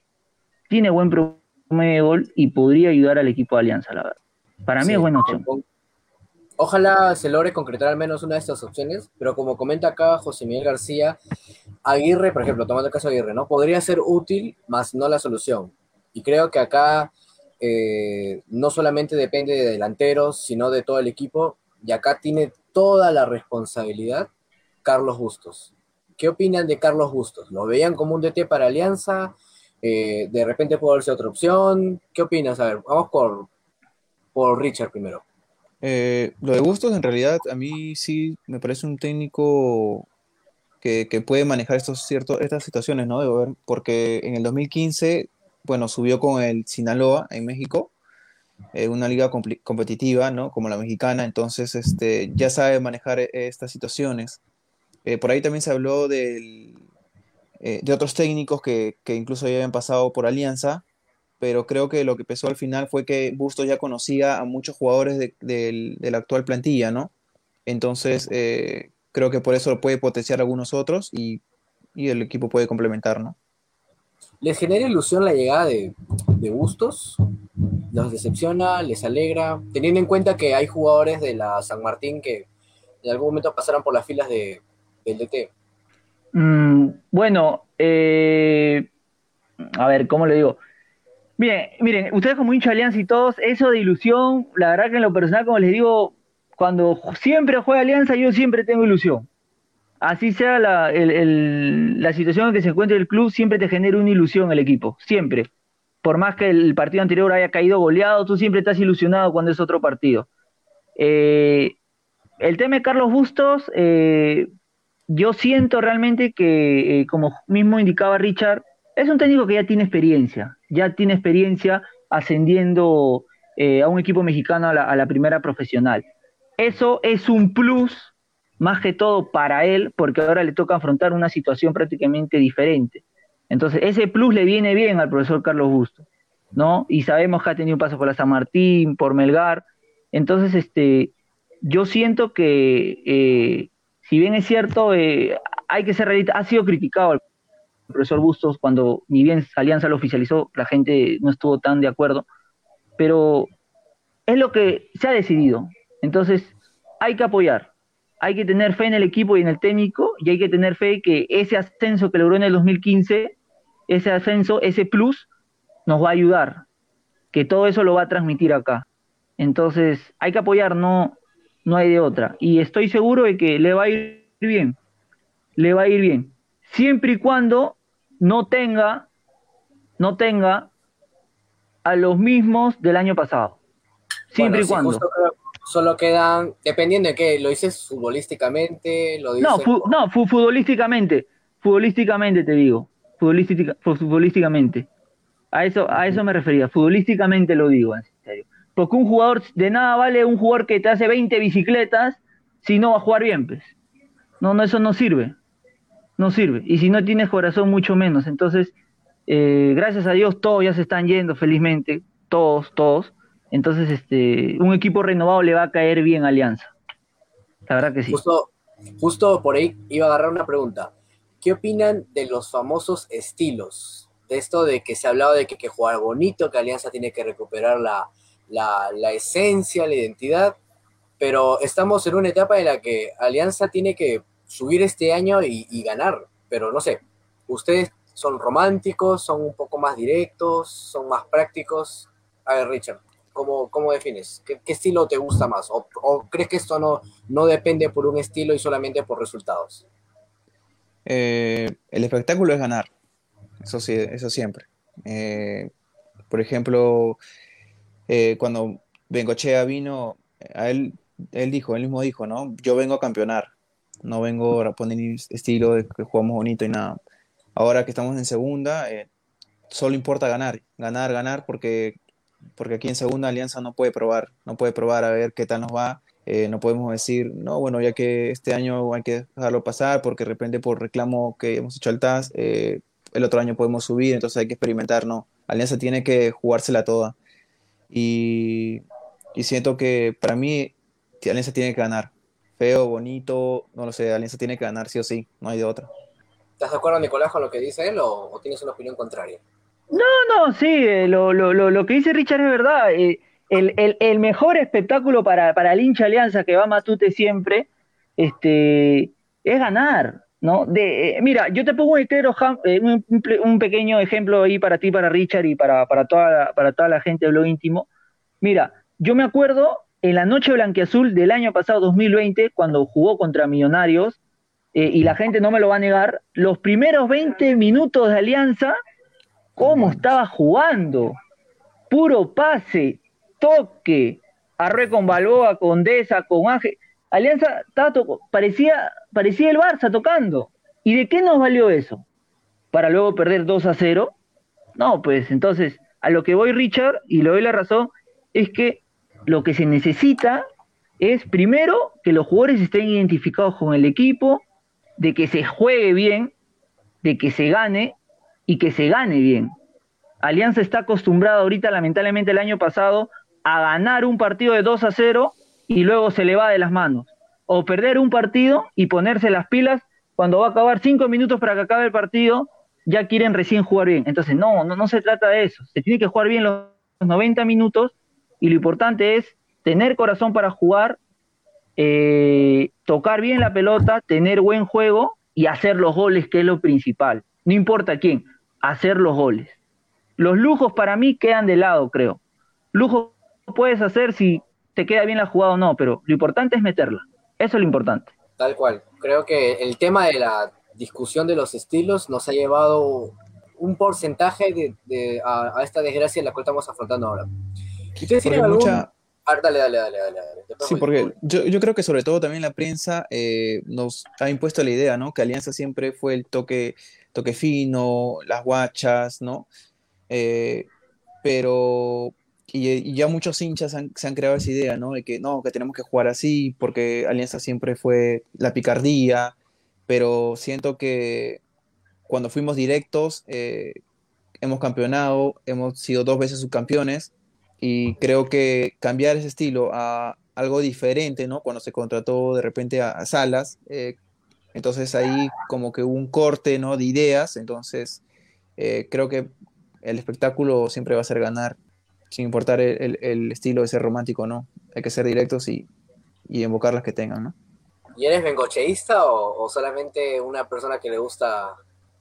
Speaker 4: tiene buen promedio de gol y podría ayudar al equipo de Alianza, la verdad. Para mí es buena opción.
Speaker 2: Ojalá se logre concretar al menos una de estas opciones, pero como comenta acá José Miguel García, Aguirre, por ejemplo, tomando el caso de Aguirre, ¿no? Podría ser útil, más no la solución. Y creo que acá eh, no solamente depende de delanteros, sino de todo el equipo, y acá tiene toda la responsabilidad Carlos Bustos. ¿Qué opinan de Carlos Bustos? ¿Lo veían como un DT para Alianza? Eh, ¿De repente puede ser otra opción? ¿Qué opinas? A ver, vamos por, por Richard primero.
Speaker 3: Eh, lo de Bustos, en realidad, a mí sí me parece un técnico que, puede manejar estos, ciertos, estas situaciones, ¿no? ver, porque en el 2015, bueno, subió con el Sinaloa en México, eh, una liga competitiva, ¿no? Como la mexicana, entonces este, ya sabe manejar estas situaciones. Eh, por ahí también se habló de otros técnicos que, que, incluso ya habían pasado por Alianza, pero creo que lo que pesó al final fue que Bustos ya conocía a muchos jugadores de, de, la actual plantilla, ¿no? Entonces, eh, creo que por eso puede potenciar a algunos otros y, y, el equipo puede complementar, ¿no?
Speaker 2: ¿Les genera ilusión la llegada de, de Bustos? ¿Los decepciona? ¿Les alegra? Teniendo en cuenta que hay jugadores de la San Martín que en algún momento pasaron por las filas de, del DT?
Speaker 4: Mm, bueno, eh, a ver, ¿cómo le digo? Miren, miren, ustedes como hincha Alianza y todos, eso de ilusión, la verdad que en lo personal, como les digo, cuando siempre juega Alianza, yo siempre tengo ilusión. Así sea la, situación en que se encuentre el club, siempre te genera una ilusión el equipo, siempre. Por más que el partido anterior haya caído goleado, tú siempre estás ilusionado cuando es otro partido. Eh, el tema de Carlos Bustos, eh, yo siento realmente que, eh, como mismo indicaba Richard, es un técnico que ya tiene experiencia, ya tiene experiencia ascendiendo eh, a un equipo mexicano a la, primera profesional. Eso es un plus más que todo para él, porque ahora le toca afrontar una situación prácticamente diferente. Entonces, ese plus le viene bien al profesor Carlos Busto, ¿no? Y sabemos que ha tenido un paso por la San Martín, por Melgar. Entonces, este, yo siento que eh, si bien es cierto, eh, hay que ser realista, ha sido criticado el profesor Bustos cuando ni bien Alianza lo oficializó, la gente no estuvo tan de acuerdo, pero es lo que se ha decidido. Entonces, hay que apoyar, hay que tener fe en el equipo y en el técnico, y hay que tener fe que ese ascenso que logró en el 2015, ese ascenso, ese plus, nos va a ayudar, que todo eso lo va a transmitir acá. Entonces, hay que apoyar, no, no hay de otra. Y estoy seguro de que le va a ir bien, le va a ir bien, siempre y cuando no tenga, no tenga a los mismos del año pasado. Siempre y cuando.
Speaker 2: Solo quedan, dependiendo de qué, lo dices futbolísticamente, lo dices...
Speaker 4: No, no, futbolísticamente, futbolísticamente te digo, futbolísticamente. A eso, a eso me refería, futbolísticamente lo digo, en serio. Porque un jugador, de nada vale un jugador que te hace 20 bicicletas si no va a jugar bien, pues. No, no, eso no sirve. No sirve. Y si no tienes corazón, mucho menos. Entonces, eh, gracias a Dios, todos ya se están yendo felizmente. Todos, todos. Entonces, este, un equipo renovado le va a caer bien a Alianza. La verdad que sí.
Speaker 2: Justo, justo por ahí iba a agarrar una pregunta. ¿Qué opinan de los famosos estilos? De esto de que se ha hablado de que que jugar bonito, que Alianza tiene que recuperar la, la, esencia, la identidad, pero estamos en una etapa en la que Alianza tiene que subir este año y, ganar, pero no sé, ustedes son románticos, son un poco más directos, son más prácticos. A ver, Richard, ¿cómo, cómo defines? ¿Qué, estilo te gusta más? ¿O, crees que esto no, no depende por un estilo y solamente por resultados?
Speaker 3: Eh, el espectáculo es ganar, eso sí, eso siempre. Eh, por ejemplo, eh, cuando Bengochea vino, a él, él dijo, él mismo dijo, ¿no? Yo vengo a campeonar, no vengo a poner estilo de que jugamos bonito y nada. Ahora que estamos en segunda, eh, solo importa ganar, ganar, ganar, porque, porque aquí en segunda Alianza no puede probar, no puede probar a ver qué tal nos va. Eh, no podemos decir, no, bueno, ya que este año hay que dejarlo pasar porque de repente por reclamo que hemos hecho al TAS, el otro año podemos subir, entonces hay que experimentar, no. Alianza tiene que jugársela toda. Y, siento que para mí Alianza tiene que ganar. Feo, bonito, no lo sé, Alianza tiene que ganar sí o sí, no hay de otra.
Speaker 2: ¿Estás de acuerdo, Nicolás, con lo que dice él o, tienes una opinión contraria?
Speaker 4: No, no, sí, eh, lo, lo, lo, que dice Richard es verdad. Eh, el, mejor espectáculo para, para el hincha Alianza que va a Matute siempre este, es ganar. ¿no? De, eh, mira, yo te pongo un, eh, un, un, pequeño ejemplo ahí para ti, para Richard y para, para, toda, la, para toda la gente de Blog Íntimo. Mira, yo me acuerdo en la noche blanquiazul del año pasado, 2020, cuando jugó contra Millonarios, eh, y la gente no me lo va a negar, los primeros 20 minutos de Alianza, ¿cómo estaba jugando? Puro pase, toque, arre con Balboa, con Deza, con Ángel. Alianza parecía, parecía el Barça tocando. ¿Y de qué nos valió eso? ¿Para luego perder 2 a 0? No, pues entonces, a lo que voy, Richard, y le doy la razón, es que lo que se necesita es primero que los jugadores estén identificados con el equipo, de que se juegue bien, de que se gane y que se gane bien. Alianza está acostumbrado ahorita, lamentablemente el año pasado, a ganar un partido de 2 a 0 y luego se le va de las manos. O perder un partido y ponerse las pilas cuando va a acabar cinco minutos para que acabe el partido, ya quieren recién jugar bien. Entonces, no, no, no se trata de eso. Se tiene que jugar bien los 90 minutos y lo importante es tener corazón para jugar, eh, tocar bien la pelota, tener buen juego y hacer los goles, que es lo principal. No importa quién, hacer los goles. Los lujos para mí quedan de lado, creo. Lujo puedes hacer si te queda bien la jugada o no, pero lo importante es meterla. Eso es lo importante.
Speaker 2: Tal cual. Creo que el tema de la discusión de los estilos nos ha llevado un porcentaje de, a, esta desgracia en la cual estamos afrontando ahora.
Speaker 3: ¿Ustedes tienen algún... Ah, dale, dale, dale, dale, Sí, porque yo, yo, creo que sobre todo también la prensa eh, nos ha impuesto la idea, ¿no? Que Alianza siempre fue el toque, toque fino, las guachas, ¿no? Eh, pero y, ya muchos hinchas se han creado esa idea, ¿no? De que no, que tenemos que jugar así, porque Alianza siempre fue la picardía, pero siento que cuando fuimos directos, eh, hemos campeonado, hemos sido dos veces subcampeones, y creo que cambiar ese estilo a algo diferente, ¿no? Cuando se contrató de repente a, Salas, eh, entonces ahí como que hubo un corte, ¿no? De ideas, entonces eh, creo que el espectáculo siempre va a ser ganar sin importar el, estilo de ser romántico no. Hay que ser directos y, y invocar las que tengan, ¿no?
Speaker 2: ¿Y eres bengocheísta o, solamente una persona que le gusta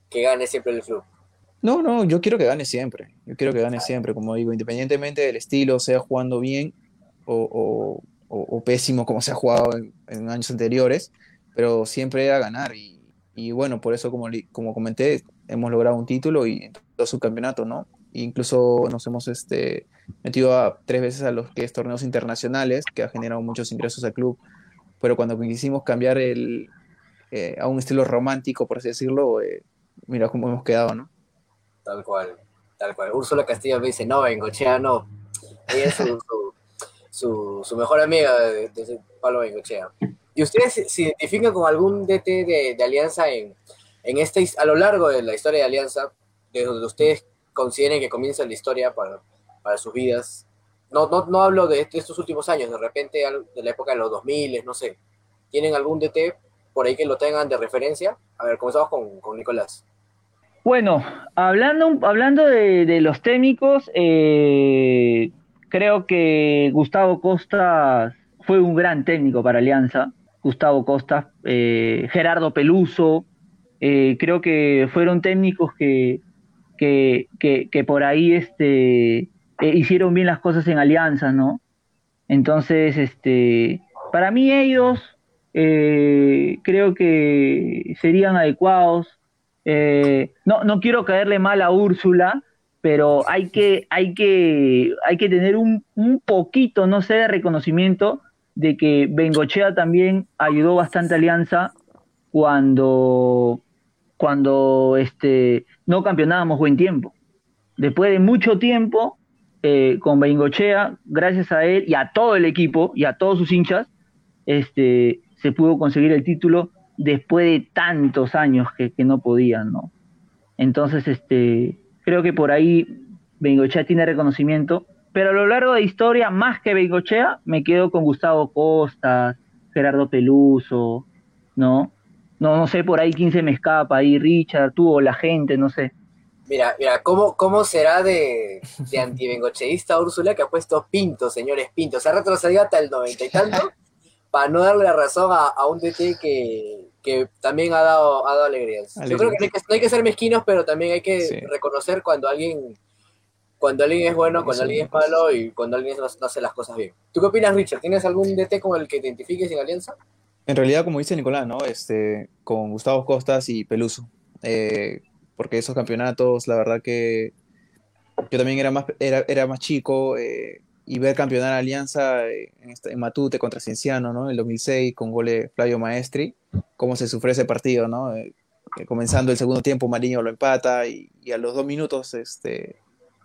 Speaker 2: que gane siempre el club?
Speaker 3: No, no, yo quiero que gane siempre. Yo quiero que gane siempre, como digo, independientemente del estilo, sea jugando bien o, pésimo como se ha jugado en, años anteriores, pero siempre a ganar. Y, bueno, por eso, como, como comenté, hemos logrado un título y todo su campeonato, ¿no? incluso nos hemos este, metido a, tres veces a los que es torneos internacionales, que ha generado muchos ingresos al club, pero cuando quisimos cambiar el, eh, a un estilo romántico, por así decirlo, eh, mira cómo hemos quedado, ¿no?
Speaker 2: Tal cual, tal cual. Úrsula Castillo me dice, no, Bengochea no. Ella es su, su, mejor amiga de, Pablo Bengochea. ¿Y ustedes se identifican con algún DT de, de Alianza en, en este, a lo largo de la historia de Alianza, desde donde ustedes consideren que comienza la historia para, para sus vidas. No, no, no hablo de, estos últimos años, de repente de la época de los 2000, no sé. ¿Tienen algún DT por ahí que lo tengan de referencia? A ver, comenzamos con, con Nicolás.
Speaker 4: Bueno, hablando, hablando de, los técnicos, eh, creo que Gustavo Costa fue un gran técnico para Alianza. Gustavo Costa, eh, Gerardo Peluso, eh, creo que fueron técnicos que, que, que, por ahí este, eh, hicieron bien las cosas en alianza, ¿no? Entonces, este, para mí ellos eh, creo que serían adecuados. Eh, no, no quiero caerle mal a Úrsula, pero hay que, hay que, hay que tener un, un poquito, no sé, de reconocimiento de que Bengochea también ayudó bastante a Alianza cuando, cuando este, no campeonábamos buen tiempo. Después de mucho tiempo, eh, con Bengochea, gracias a él y a todo el equipo y a todos sus hinchas, este, se pudo conseguir el título después de tantos años que, no podían, ¿no? Entonces, este, creo que por ahí Bengochea tiene reconocimiento, pero a lo largo de la historia, más que Bengochea, me quedo con Gustavo Costa, Gerardo Peluso, ¿no? No, no sé, por ahí quién se me escapa, ahí Richard, tú o la gente, no sé.
Speaker 2: Mira, mira, ¿cómo, cómo será de, de antibengocheísta Úrsula que ha puesto Pinto, señores Pinto? Se ha retrocedido hasta el noventa y tanto para no darle la razón a, a un DT que, que también ha dado, ha dado alegrías. Yo creo que no, hay que no hay que ser mezquinos, pero también hay que
Speaker 3: Sí.
Speaker 2: reconocer cuando alguien cuando alguien es bueno, cuando alguien es malo y cuando alguien no, no hace las cosas bien. ¿Tú qué opinas, Richard? ¿Tienes algún DT con el que te identifiques en Alianza?
Speaker 3: En realidad, como dice Nicolás, ¿no? Este, con Gustavo Costas y Peluso. Eh, porque esos campeonatos, la verdad que yo también era más, era, era más chico eh, y ver campeonar a Alianza eh, en, esta- en Matute contra Cienciano, ¿no? En el 2006 con gol de Flavio Maestri, cómo se sufrió ese partido, ¿no? Eh, eh, comenzando el segundo tiempo, Mariño lo empata y, a los dos minutos, este,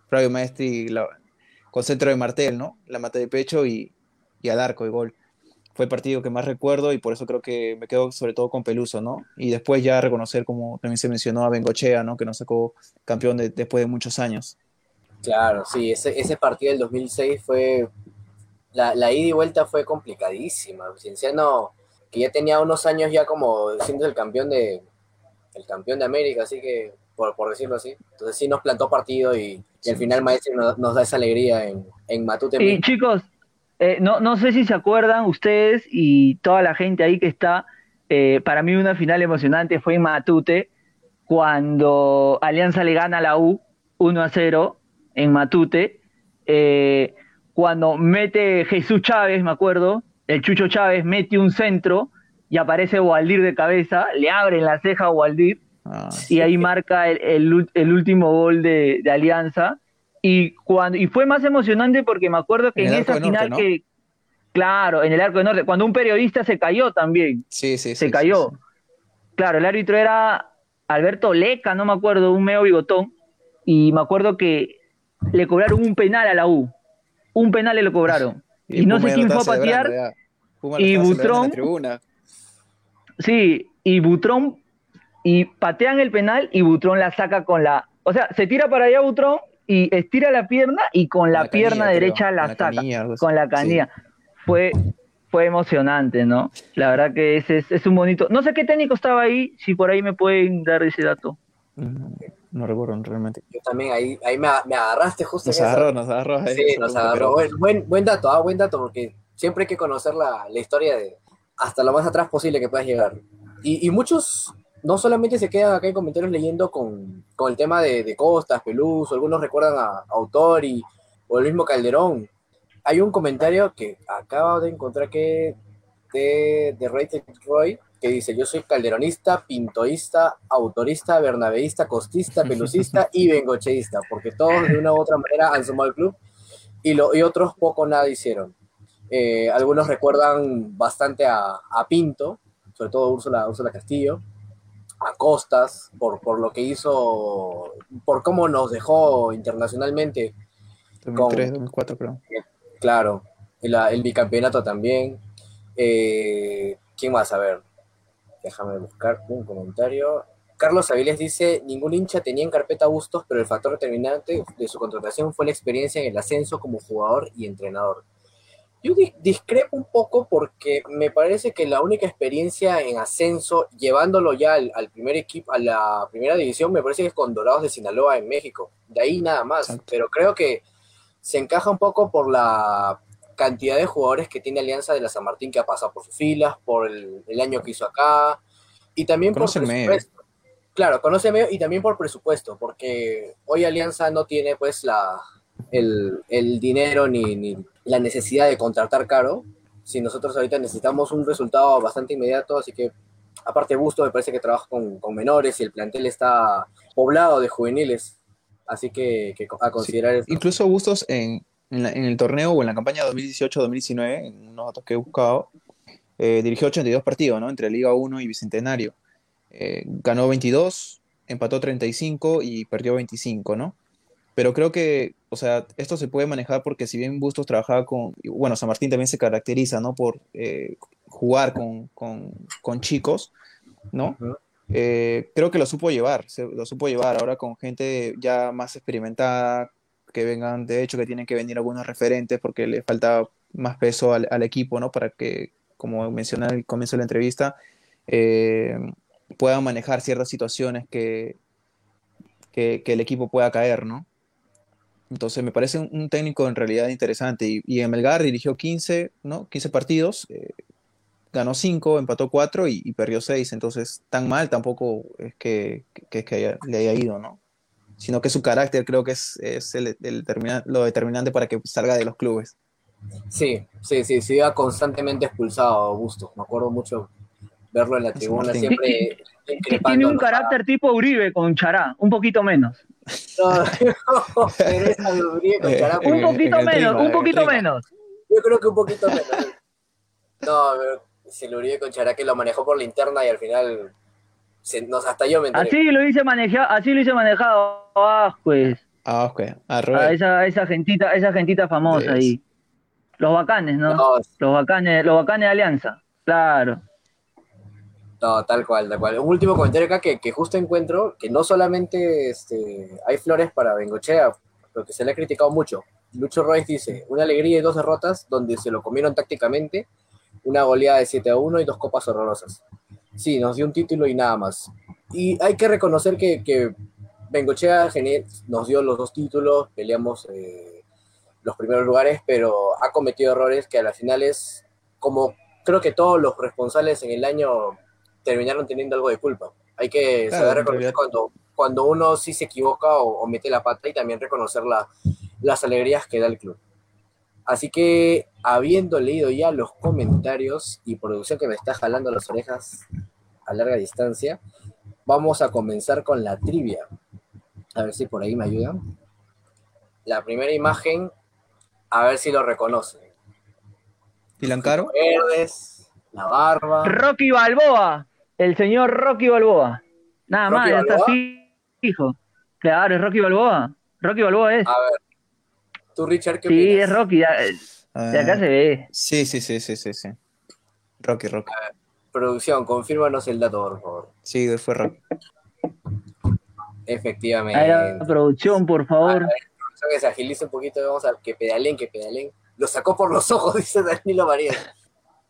Speaker 3: Flavio Maestri con centro de Martel, ¿no? La mata de pecho y, y al arco y gol fue el partido que más recuerdo y por eso creo que me quedo sobre todo con Peluso, ¿no? Y después ya reconocer, como también se mencionó, a Bengochea, ¿no? Que nos sacó campeón de- después de muchos años.
Speaker 2: Claro, sí, ese, ese partido del 2006 fue. La, la ida y vuelta fue complicadísima. Cienciano, que ya tenía unos años ya como siendo el campeón de. El campeón de América, así que, por, por decirlo así. Entonces sí nos plantó partido y, y al final Maestro nos, nos da esa alegría en, en Matute.
Speaker 4: Y chicos, eh, no, no sé si se acuerdan ustedes y toda la gente ahí que está, eh, para mí una final emocionante fue en Matute, cuando Alianza le gana a la U 1 a 0 en Matute, eh, cuando mete Jesús Chávez, me acuerdo, el Chucho Chávez mete un centro y aparece Waldir de cabeza, le abren la ceja a Waldir
Speaker 3: Ah,
Speaker 4: y ahí marca el, el el último gol de, de Alianza. Y, cuando, y fue más emocionante porque me acuerdo que
Speaker 3: En
Speaker 4: esa
Speaker 3: Norte,
Speaker 4: final
Speaker 3: ¿no?
Speaker 4: que, claro, en el Arco de Norte, cuando un periodista se cayó también,
Speaker 3: sí, sí, sí,
Speaker 4: se
Speaker 3: sí,
Speaker 4: cayó.
Speaker 3: sí.
Speaker 4: Claro, el árbitro era Alberto Leca, no me acuerdo, un medio bigotón. Y me acuerdo que le cobraron un penal a la U. Un penal le lo cobraron. Y, no sé quién fue a patear. y Butrón-. Sí, y Butrón, y patean el penal y Butrón la saca con la. O sea, se tira para allá Butrón y estira la pierna y con la,
Speaker 3: la
Speaker 4: pierna
Speaker 3: canilla,
Speaker 4: derecha
Speaker 3: creo,
Speaker 4: la
Speaker 3: con la
Speaker 4: saca.
Speaker 3: canilla,
Speaker 4: con la canilla. Fue, fue emocionante, ¿no? La verdad que ese es, es un bonito. No sé qué técnico estaba ahí, si por ahí me pueden dar ese dato.
Speaker 3: Mm, No recuerdo realmente.
Speaker 2: Yo también ahí, ahí me, me agarraste justo
Speaker 3: Nos
Speaker 2: en esa-
Speaker 3: agarró, nos agarró. ahí,
Speaker 2: Sí, nos agarró.
Speaker 3: pero-
Speaker 2: buen, buen dato, ah, buen dato, porque siempre hay que conocer la, la historia de hasta lo más atrás posible que puedas llegar. Y, y muchos no solamente se quedan acá en comentarios leyendo con, con el tema de, de Costas, Peluso, algunos recuerdan a, a Autori o el mismo Calderón. Hay un comentario que acabo de encontrar que de, de Rated Roy que dice, yo soy calderonista, pintoísta, autorista, bernabeísta, costista, pelucista y bengocheísta, porque todos de una u otra manera han sumado al club y, lo, y otros poco nada hicieron. Eh, algunos recuerdan bastante a, a Pinto, sobre todo Úrsula, Úrsula Castillo, a Costas, por, por lo que hizo, por cómo nos dejó internacionalmente,
Speaker 3: 2003, 2004 creo.
Speaker 2: claro, el, el bicampeonato también. Eh, ¿Quién más? A ver, déjame buscar un comentario. Carlos Avilés dice, ningún hincha tenía en carpeta Bustos, pero el factor determinante de su contratación fue la experiencia en el ascenso como jugador y entrenador. Yo di- discrepo un poco porque me parece que la única experiencia en ascenso, llevándolo ya al, al primer equipo, a la primera división, me parece que es con Dorados de Sinaloa en México. De ahí nada más.
Speaker 3: Exacto.
Speaker 2: Pero creo que se encaja un poco por la cantidad de jugadores que tiene Alianza de la San Martín que ha pasado por sus filas, por el, el año que hizo acá, y también
Speaker 3: Conoce
Speaker 2: por
Speaker 3: medio.
Speaker 2: presupuesto. Claro, conoce el medio y también por presupuesto, porque hoy Alianza no tiene pues la, el, el dinero ni, ni la necesidad de contratar caro, si nosotros ahorita necesitamos un resultado bastante inmediato, así que aparte Busto me parece que trabaja con, con menores y el plantel está poblado de juveniles, así que, que a considerar eso.
Speaker 3: Incluso Bustos en, en, la- en el torneo o en la campaña 2018-2019, en unos datos que he buscado, eh, dirigió 82 partidos, ¿no? Entre Liga 1 y Bicentenario. Eh, ganó 22, empató 35 y perdió 25, ¿no? Pero creo que, o sea, esto se puede manejar porque si bien Bustos trabajaba con, bueno, San Martín también se caracteriza, ¿no? Por eh, jugar con, con- con chicos, ¿no? Eh, creo que lo supo llevar, se- lo supo llevar ahora con gente ya más experimentada, que vengan, de hecho, que tienen que venir algunos referentes porque le falta más peso al, al equipo, ¿no? Para que, como mencioné al comienzo de la entrevista, eh, puedan manejar ciertas situaciones que, que, el equipo pueda caer, ¿no? Entonces me parece un, técnico en realidad interesante. Y, y en Melgar dirigió 15, ¿no? 15 partidos, eh, ganó 5, empató 4 y, perdió 6. Entonces, tan mal tampoco es que, que, que le haya ido, ¿no? Sino que su carácter creo que es, es el, el determina- lo determinante para que salga de los clubes.
Speaker 2: Sí, sí, sí, se iba constantemente expulsado Bustos. Me acuerdo mucho verlo en la tribuna, siempre
Speaker 4: Tiene un carácter tipo Uribe con Chará, un poquito menos.
Speaker 2: No, no, pero esa de Uribe con Chará,
Speaker 4: Un poquito menos,
Speaker 3: clima,
Speaker 4: un poquito menos.
Speaker 2: Yo creo que un poquito menos. No, pero si el Uribe con Chará que lo manejó por la interna y al final se- nos, hasta yo me enteré.
Speaker 4: Así lo hice manejar, así lo hice manejado ah, pues,
Speaker 3: Ah, ok.
Speaker 4: A
Speaker 3: Robert.
Speaker 4: esa, esa gentita, esa gentita famosa
Speaker 3: Yes.
Speaker 4: ahí. Los bacanes, ¿no?
Speaker 2: No,
Speaker 4: Los bacanes, los bacanes de Alianza. Claro.
Speaker 2: no, tal cual, tal cual. Un último comentario acá que, que justo encuentro que no solamente este, hay flores para Bengochea, lo que se le ha criticado mucho. Lucho Royce dice, una alegría y dos derrotas donde se lo comieron tácticamente, una goleada de 7 a 1 y dos copas horrorosas. Sí, nos dio un título y nada más. Y hay que reconocer que, que Bengochea gene- nos dio los dos títulos, peleamos eh, los primeros lugares, pero ha cometido errores que a las finales, como creo que todos los responsables en el año terminaron teniendo algo de culpa. Hay que
Speaker 3: Claro,
Speaker 2: saber reconocer cuando, cuando uno sí se equivoca o, o mete la pata y también reconocer la- las alegrías que da el club. Así que, habiendo leído ya los comentarios y producción que me está jalando las orejas a larga distancia, vamos a comenzar con la trivia. A ver si por ahí me ayudan. La primera imagen, a ver si lo reconocen.
Speaker 3: ¿Dylan Caro?
Speaker 2: Verdes, la barba.
Speaker 4: Rocky Balboa, el señor Rocky Balboa. Nada
Speaker 2: ¿Rocky
Speaker 4: más, ya está fijo. Claro, es Rocky Balboa. Rocky Balboa es.
Speaker 2: A ver, tú, Richard, ¿qué
Speaker 4: Sí,
Speaker 2: opinas?
Speaker 4: es Rocky. De, de acá
Speaker 3: Ah,
Speaker 4: se ve.
Speaker 3: Sí, sí, sí, sí, sí, sí. Rocky, Rocky.
Speaker 2: Producción, confírmanos el dato, por favor.
Speaker 3: Sí, fue Rocky.
Speaker 2: Efectivamente.
Speaker 4: Ahí la producción, por favor.
Speaker 2: Producción que se agilice un poquito, vamos a que pedalen, que pedalen. Lo sacó por los ojos, dice Danilo María.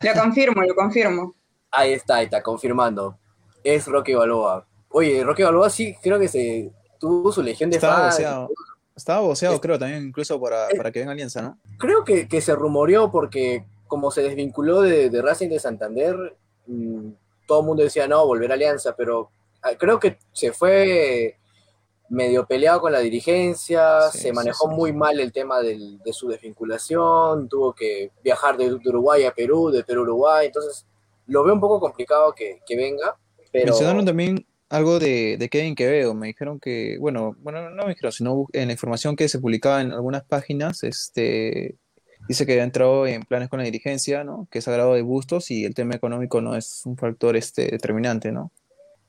Speaker 5: Lo confirmo, lo confirmo.
Speaker 2: Ahí está, ahí está, confirmando. Es Rocky Balboa. Oye, Rocky Balboa sí, creo que se tuvo su legión de
Speaker 3: Estaba
Speaker 2: fans.
Speaker 3: boceado. Estaba boceado,
Speaker 2: Es-
Speaker 3: creo, también, incluso para, para que venga Alianza, ¿no?
Speaker 2: Creo que, que se rumoreó porque como se desvinculó de, de Racing de Santander, mm, todo el mundo decía, no, volver a Alianza, pero ah, creo que se fue medio peleado con la dirigencia,
Speaker 3: Sí,
Speaker 2: se
Speaker 3: sí,
Speaker 2: manejó
Speaker 3: sí.
Speaker 2: muy mal el tema del- de su desvinculación, tuvo que viajar de, de Uruguay a Perú, de Perú a Uruguay, entonces lo veo un poco complicado que, que venga, pero...
Speaker 3: Mencionaron también algo de, de Kevin Quevedo. Me dijeron que, bueno, bueno, no me dijeron, sino en la información que se publicaba en algunas páginas, este, dice que ha entrado en planes con la dirigencia, ¿no? Que es agrado de Bustos y el tema económico no es un factor este, determinante, ¿no?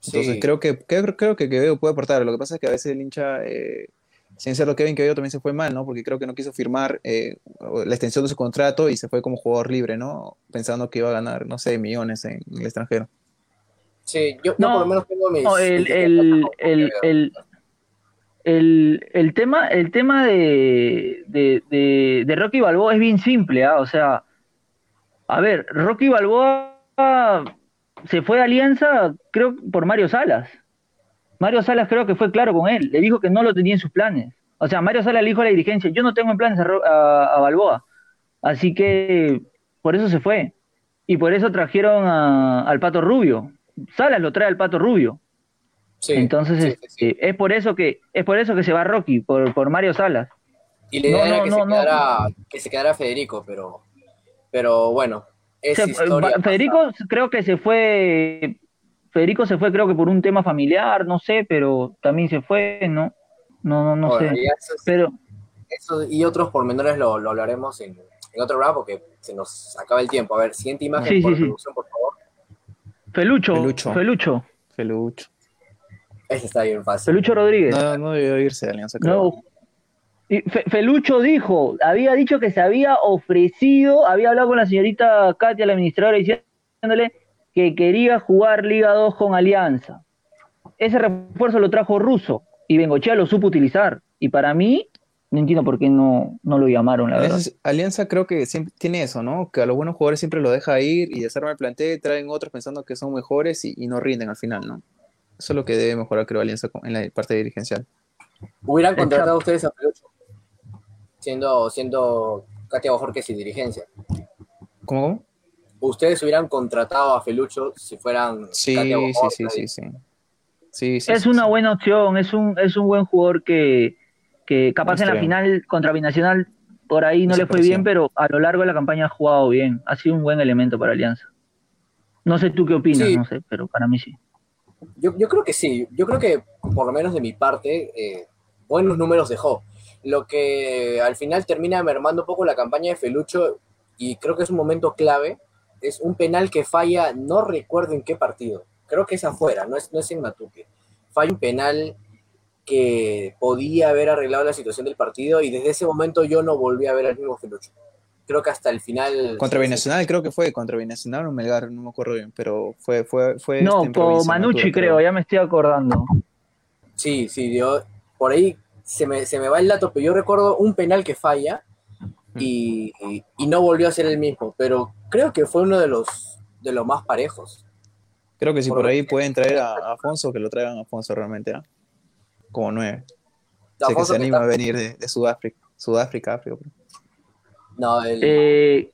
Speaker 3: Entonces
Speaker 2: Sí.
Speaker 3: creo que, creo, creo que Quevedo puede aportar. Lo que pasa es que a veces el hincha, eh, sin serlo Kevin Quevedo también se fue mal, ¿no? Porque creo que no quiso firmar eh, la extensión de su contrato y se fue como jugador libre, ¿no? Pensando que iba a ganar, no sé, millones en el extranjero.
Speaker 2: Sí, yo no,
Speaker 4: No,
Speaker 2: por lo menos tengo mis...
Speaker 4: No, el, el, el, el, el tema, el tema de, de, de, de Rocky Balboa es bien simple, ¿ah? O sea, a ver, Rocky Balboa se fue a Alianza, creo, por Mario Salas. Mario Salas creo que fue claro con él, le dijo que no lo tenía en sus planes. O sea, Mario Salas le dijo a la dirigencia, yo no tengo en planes a- a Balboa. Así que por eso se fue. Y por eso trajeron a- al Pato Rubio. Salas lo trae al Pato Rubio.
Speaker 2: Sí,
Speaker 4: Entonces,
Speaker 2: sí, sí, sí.
Speaker 4: este, es por eso que es por eso que se va Rocky, por, por Mario Salas.
Speaker 2: Y la idea
Speaker 4: No,
Speaker 2: era
Speaker 4: no,
Speaker 2: que,
Speaker 4: no,
Speaker 2: se
Speaker 4: no.
Speaker 2: quedara, que se quedara Federico, pero, pero bueno, es
Speaker 4: Se-
Speaker 2: historia.
Speaker 4: va- Federico creo que se fue, Federico se fue creo que por un tema familiar, no sé, pero también se fue, ¿no? No, no, no
Speaker 2: Bueno,
Speaker 4: sé.
Speaker 2: ya eso, es-
Speaker 4: Pero
Speaker 2: eso y otros pormenores lo, lo hablaremos en, en otro programa porque se nos acaba el tiempo. A ver, siguiente imagen
Speaker 4: Sí,
Speaker 2: por
Speaker 4: sí, sí.
Speaker 2: producción, por favor.
Speaker 4: Felucho,
Speaker 3: Felucho.
Speaker 4: Felucho,
Speaker 3: Felucho.
Speaker 2: Ese está bien fácil.
Speaker 4: Felucho Rodríguez.
Speaker 3: No, no debió irse de Alianza, creo.
Speaker 4: No. Y Fe- Felucho dijo, había dicho que se había ofrecido, había hablado con la señorita Katia, la administradora, diciéndole que quería jugar Liga 2 con Alianza. Ese refuerzo lo trajo Russo y Bengochea lo supo utilizar. Y para mí, no entiendo por qué no, no lo llamaron, la verdad.
Speaker 3: Alianza, Alianza creo que siempre tiene eso, ¿no? Que a los buenos jugadores siempre lo deja ir y desarma el plantel, traen otros pensando que son mejores y, y no rinden al final, ¿no? Eso es lo que debe mejorar, creo, Alianza en la parte dirigencial.
Speaker 2: ¿Hubieran contratado ustedes a Pelucho? Siendo, siendo Katia Bojorquez y dirigencia.
Speaker 3: ¿Cómo? cómo?
Speaker 2: ¿Ustedes hubieran contratado a Felucho si fueran
Speaker 3: Sí,
Speaker 2: Katia
Speaker 3: sí,
Speaker 2: Bojorquez?
Speaker 3: sí, sí, sí. Sí, sí,
Speaker 4: es
Speaker 3: sí,
Speaker 4: una
Speaker 3: sí.
Speaker 4: buena opción, es un, es un buen jugador que, que capaz en la final contra Binacional por ahí no le fue bien, pero a lo largo de la campaña ha jugado bien. Ha sido un buen elemento para Alianza. No sé tú qué opinas,
Speaker 2: Sí.
Speaker 4: no sé, pero para mí sí.
Speaker 2: Yo, yo creo que sí. Yo creo que, por lo menos de mi parte, eh, buenos números dejó. Lo que al final termina mermando un poco la campaña de Felucho, y creo que es un momento clave, es un penal que falla, no recuerdo en qué partido. Creo que es afuera, no es, no es en Matute. Falla un penal que podía haber arreglado la situación del partido, y desde ese momento yo no volví a ver al mismo Felucho. Creo que hasta el final.
Speaker 3: Contra Binacional creo que fue, contra Binacional o Melgar, no me acuerdo bien, pero fue, fue, fue
Speaker 4: No,
Speaker 3: este,
Speaker 4: por Manucci creo, ya me estoy acordando.
Speaker 2: Sí, sí, yo por ahí se me, se me va el dato, pero yo recuerdo un penal que falla y, y- y no volvió a ser el mismo, pero creo que fue uno de los de los más parejos.
Speaker 3: Creo que si
Speaker 2: Por
Speaker 3: ahí pueden traer a, a Afonso, que lo traigan a Afonso realmente, ¿ah? Como nueve. Sé que se
Speaker 2: que
Speaker 3: anima
Speaker 2: está-
Speaker 3: a venir de, de Sudáfrica. Sudáfrica, África.
Speaker 2: No, el-
Speaker 4: Eh,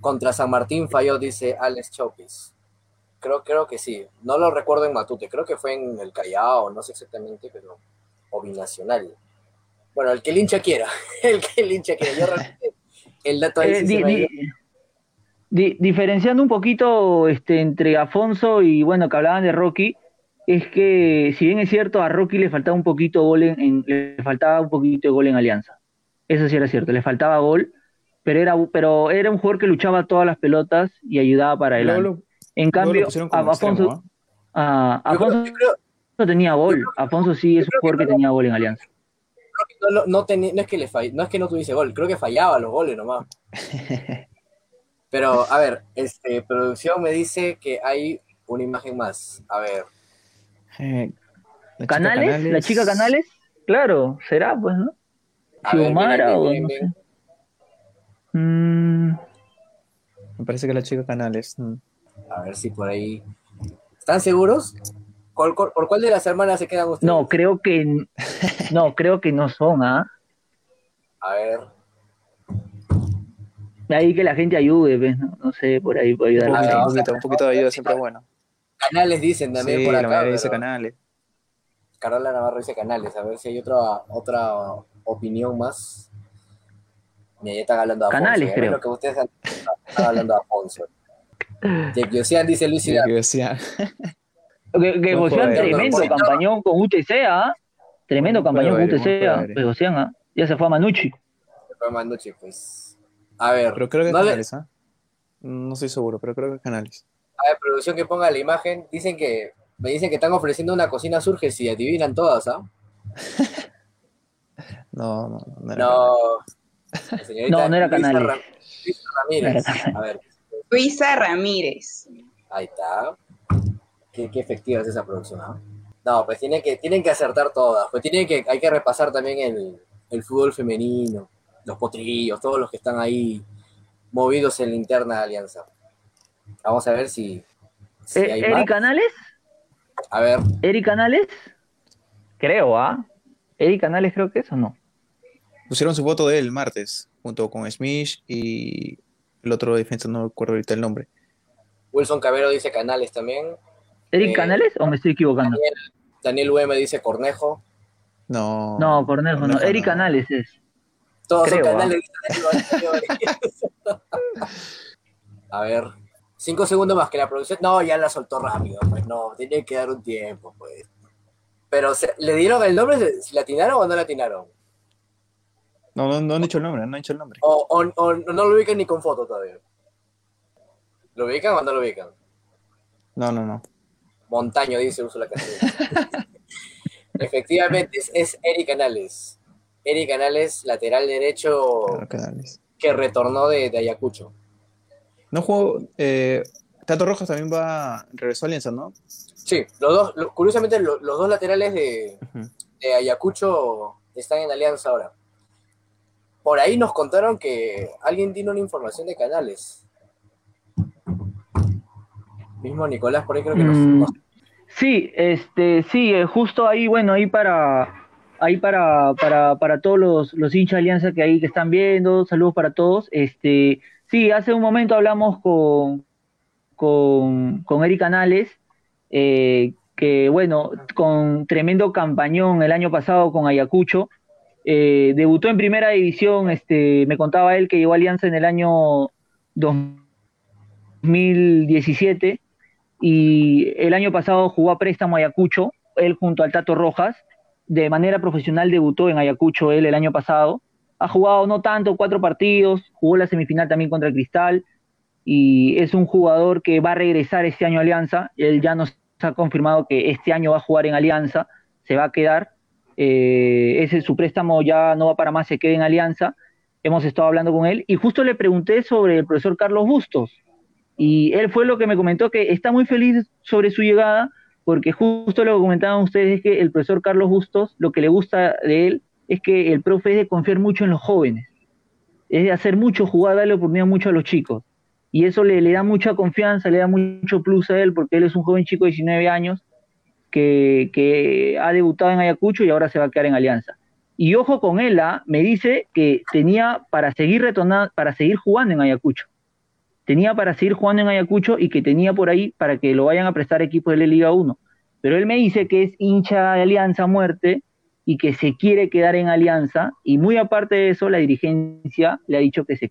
Speaker 2: contra San Martín falló, dice Alex Chopis. Creo, creo que sí. No lo recuerdo en Matute, creo que fue en el Callao, no sé exactamente, pero. O binacional. Bueno, el que el hincha quiera. el que el hincha quiera. Yo realmente. El dato ahí
Speaker 4: eh,
Speaker 2: sí
Speaker 4: di-
Speaker 2: se me ha
Speaker 4: di-
Speaker 2: ido.
Speaker 4: di- diferenciando un poquito este, entre Afonso y bueno, que hablaban de Rocky, es que si bien es cierto, a Rocky le faltaba un poquito gol en, en- le faltaba un poquito de gol en Alianza. Eso sí era cierto, le faltaba gol, pero era, pero era un jugador que luchaba todas las pelotas y ayudaba para adelante.
Speaker 3: lo,
Speaker 4: En cambio, a- Afonso,
Speaker 3: extremo, ¿ah?
Speaker 4: a-
Speaker 2: Yo creo-
Speaker 4: Afonso
Speaker 2: yo creo-
Speaker 4: no tenía gol. Afonso sí es un
Speaker 2: que
Speaker 4: jugador que tenía gol en Alianza.
Speaker 2: no, no, tenía- no es que le fall- no es que no tuviese gol, creo que fallaba los goles nomás. Pero, a ver, este, producción me dice que hay una imagen más. A ver,
Speaker 3: Eh, la chica
Speaker 4: ¿Canales? ¿La chica Canales? Claro, será, pues, ¿no? Xiomara o no sé. Mm,
Speaker 3: Me parece que la chica Canales. mm.
Speaker 2: a ver si por ahí. ¿Están seguros? ¿Cuál- cuál- ¿Por cuál de las hermanas se quedan ustedes?
Speaker 4: no, creo que no, creo que no son, ¿ah?
Speaker 2: A ver,
Speaker 4: Ahí que la gente ayude, ¿ves? No, No sé, por ahí puede
Speaker 3: Un
Speaker 4: ayudar.
Speaker 3: poquito, un poquito, un poquito de ayuda siempre es bueno.
Speaker 2: canales dicen también
Speaker 3: Sí,
Speaker 2: por
Speaker 3: la
Speaker 2: acá.
Speaker 3: mayoría dice
Speaker 2: pero
Speaker 3: Canales.
Speaker 2: Carola Navarro dice canales. A ver si hay otra, otra opinión más. Mira, ya están hablando de Afonso.
Speaker 4: Canales,
Speaker 2: ya
Speaker 4: creo.
Speaker 2: lo que ustedes están, están hablando de Afonso. Jake Ocean dice Luis Hidalgo.
Speaker 3: que.
Speaker 4: Que,
Speaker 3: No
Speaker 4: tremendo
Speaker 2: no, no.
Speaker 4: campañón con UTC, ¿ah? Tremendo campañón con UTC, ¿ah? Pues ¿ah? Ya se fue a Manucci.
Speaker 2: Fue Manucci, pues. A ver,
Speaker 3: Pero creo que Canales, ¿ah? No estoy seguro, pero creo que es Canales.
Speaker 2: a ver, producción que ponga la imagen. Dicen que me dicen que están ofreciendo una cocina surge si adivinan todas, ¿ah?
Speaker 3: No, no, no era
Speaker 2: No. La señorita
Speaker 4: No, no era
Speaker 2: Luisa
Speaker 4: Canales.
Speaker 2: Ram- Luisa Ramírez. A ver,
Speaker 5: Luisa Ramírez.
Speaker 2: ahí está. Qué, qué efectiva es esa producción, ¿ah? No, pues tienen que, tienen que acertar todas. Pues tienen que, hay que repasar también el, el fútbol femenino, los potrillos, todos los que están ahí movidos en la interna de Alianza. Vamos a ver si, si
Speaker 4: Eh,
Speaker 2: hay más.
Speaker 4: ¿Eric Canales?
Speaker 2: A ver,
Speaker 4: ¿Eric Canales? Creo, ¿ah? ¿Eric Canales creo que es o no?
Speaker 3: Pusieron su foto de él el martes, junto con Smith y el otro defensa, no recuerdo ahorita el nombre.
Speaker 2: Wilson Cabero dice Canales también.
Speaker 4: ¿Eric
Speaker 2: Eh,
Speaker 4: Canales o me estoy equivocando?
Speaker 2: Daniel, Daniel UM dice Cornejo.
Speaker 3: No.
Speaker 4: No, Cornejo, no. Eric
Speaker 3: no.
Speaker 4: Canales es.
Speaker 2: Todos
Speaker 4: Creo,
Speaker 2: son
Speaker 4: ¿ah?
Speaker 2: Canales. A ver, cinco segundos más que la producción. No, ya la soltó rápido, pues no, tiene que dar un tiempo, pues. Pero, se- ¿le dieron el nombre? ¿Si la atinaron o no la atinaron?
Speaker 3: No, no, no han dicho el nombre, no han dicho el nombre.
Speaker 2: O, o- o no lo ubican ni con foto todavía. ¿Lo ubican o no lo ubican?
Speaker 3: No, no, no.
Speaker 2: Montaño, dice Úrsula Castillo. Efectivamente, es, es Eric Canales. Eric Canales, lateral derecho
Speaker 3: Claro, canales.
Speaker 2: que retornó de, de Ayacucho.
Speaker 3: No jugó. Eh, Tato Rojas también va. Regresó a Alianza, ¿no?
Speaker 2: Sí, los dos, lo- curiosamente lo- los dos laterales de, de Ayacucho están en alianza ahora. Por ahí nos contaron que alguien tiene una información de Canales. Mismo Nicolás, por ahí creo que nos,
Speaker 4: Mm, Sí, este, sí, eh, justo ahí, bueno, ahí para, ahí para, para, para todos los, los hinchas de Alianza que ahí que están viendo, saludos para todos. Este, sí, hace un momento hablamos con, con, con Eric Canales, eh, que bueno, con tremendo campañón el año pasado con Ayacucho. Eh, debutó en primera división, este, me contaba él que llegó a Alianza en el año 2017 y el año pasado jugó a préstamo a Ayacucho, él junto al Tato Rojas, de manera profesional debutó en Ayacucho él el año pasado, ha jugado no tanto, cuatro partidos, jugó la semifinal también contra el Cristal y es un jugador que va a regresar este año a Alianza, él ya nos ha confirmado que este año va a jugar en Alianza, se va a quedar, eh, ese su préstamo ya no va para más, se queda en Alianza, hemos estado hablando con él y justo le pregunté sobre el profesor Carlos Bustos, y él fue lo que me comentó que está muy feliz sobre su llegada, porque justo lo que comentaban ustedes es que el profesor Carlos Bustos, lo que le gusta de él es que el profe es de confiar mucho en los jóvenes, es de hacer mucho jugar, darle oportunidad mucho a los chicos. Y eso le, le da mucha confianza, le da mucho plus a él, porque él es un joven chico de 19 años que, ha debutado en Ayacucho y ahora se va a quedar en Alianza. Y ojo con él, ¿ah? me dice que tenía para seguir retornando, para seguir jugando en Ayacucho tenía para seguir jugando en Ayacucho y que tenía por ahí para que lo vayan a prestar equipos de la Liga 1. Pero él me dice que es hincha de Alianza muerte y que se quiere quedar en Alianza y muy aparte de eso la dirigencia le ha dicho que se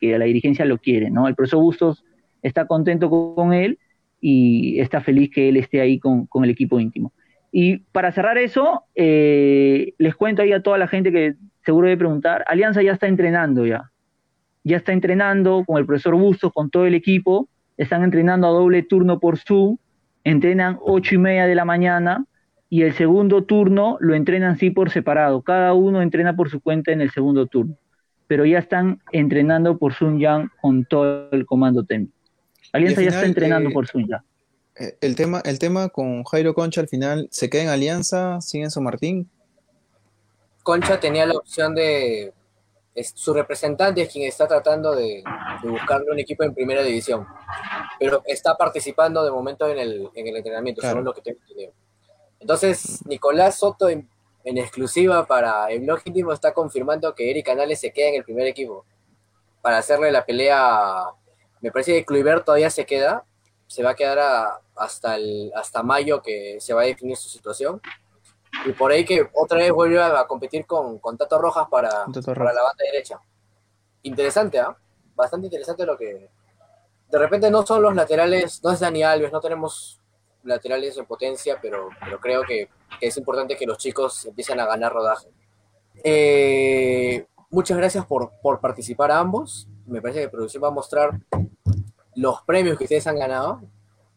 Speaker 4: que la dirigencia lo quiere, ¿no? El profesor Bustos está contento con, con él y está feliz que él esté ahí con, con el equipo íntimo. Y para cerrar eso, eh, les cuento ahí a toda la gente que seguro debe preguntar, Alianza ya está entrenando ya, ya está entrenando con el profesor Bustos, con todo el equipo, están entrenando a doble turno por Zoom, entrenan ocho y media de la mañana y el segundo turno lo entrenan sí por separado, cada uno entrena por su cuenta en el segundo turno, pero ya están entrenando por Zoom ya con todo el comando técnico. Alianza ya está entrenando
Speaker 3: eh,
Speaker 4: por Zoom ya.
Speaker 3: Eh, El tema, el tema con Jairo Concha al final, ¿se queda en Alianza? ¿Sigue en San Martín?
Speaker 2: Concha tenía la opción de. es- su representante es quien está tratando de, de buscarle un equipo en primera división. Pero está participando de momento en el, en el entrenamiento,
Speaker 3: Claro.
Speaker 2: según lo que tengo entendido. Entonces, Nicolás Soto, en, en exclusiva para el blog íntimo, está confirmando que Eric Canales se queda en el primer equipo. Para hacerle la pelea. Me parece que Kluivert todavía se queda. Se va a quedar a- hasta, el, hasta mayo que se va a definir su situación. Y por ahí que otra vez vuelve a competir con, con Tato Rojas para,
Speaker 3: Tato
Speaker 2: para la banda derecha. Interesante, ¿ah? Bastante interesante lo que... De repente no son los laterales, no es Dani Alves, no tenemos laterales en potencia, pero, pero creo que, que es importante que los chicos empiecen a ganar rodaje. Eh, muchas gracias por, por participar a ambos. Me parece que producción va a mostrar los premios que ustedes han ganado.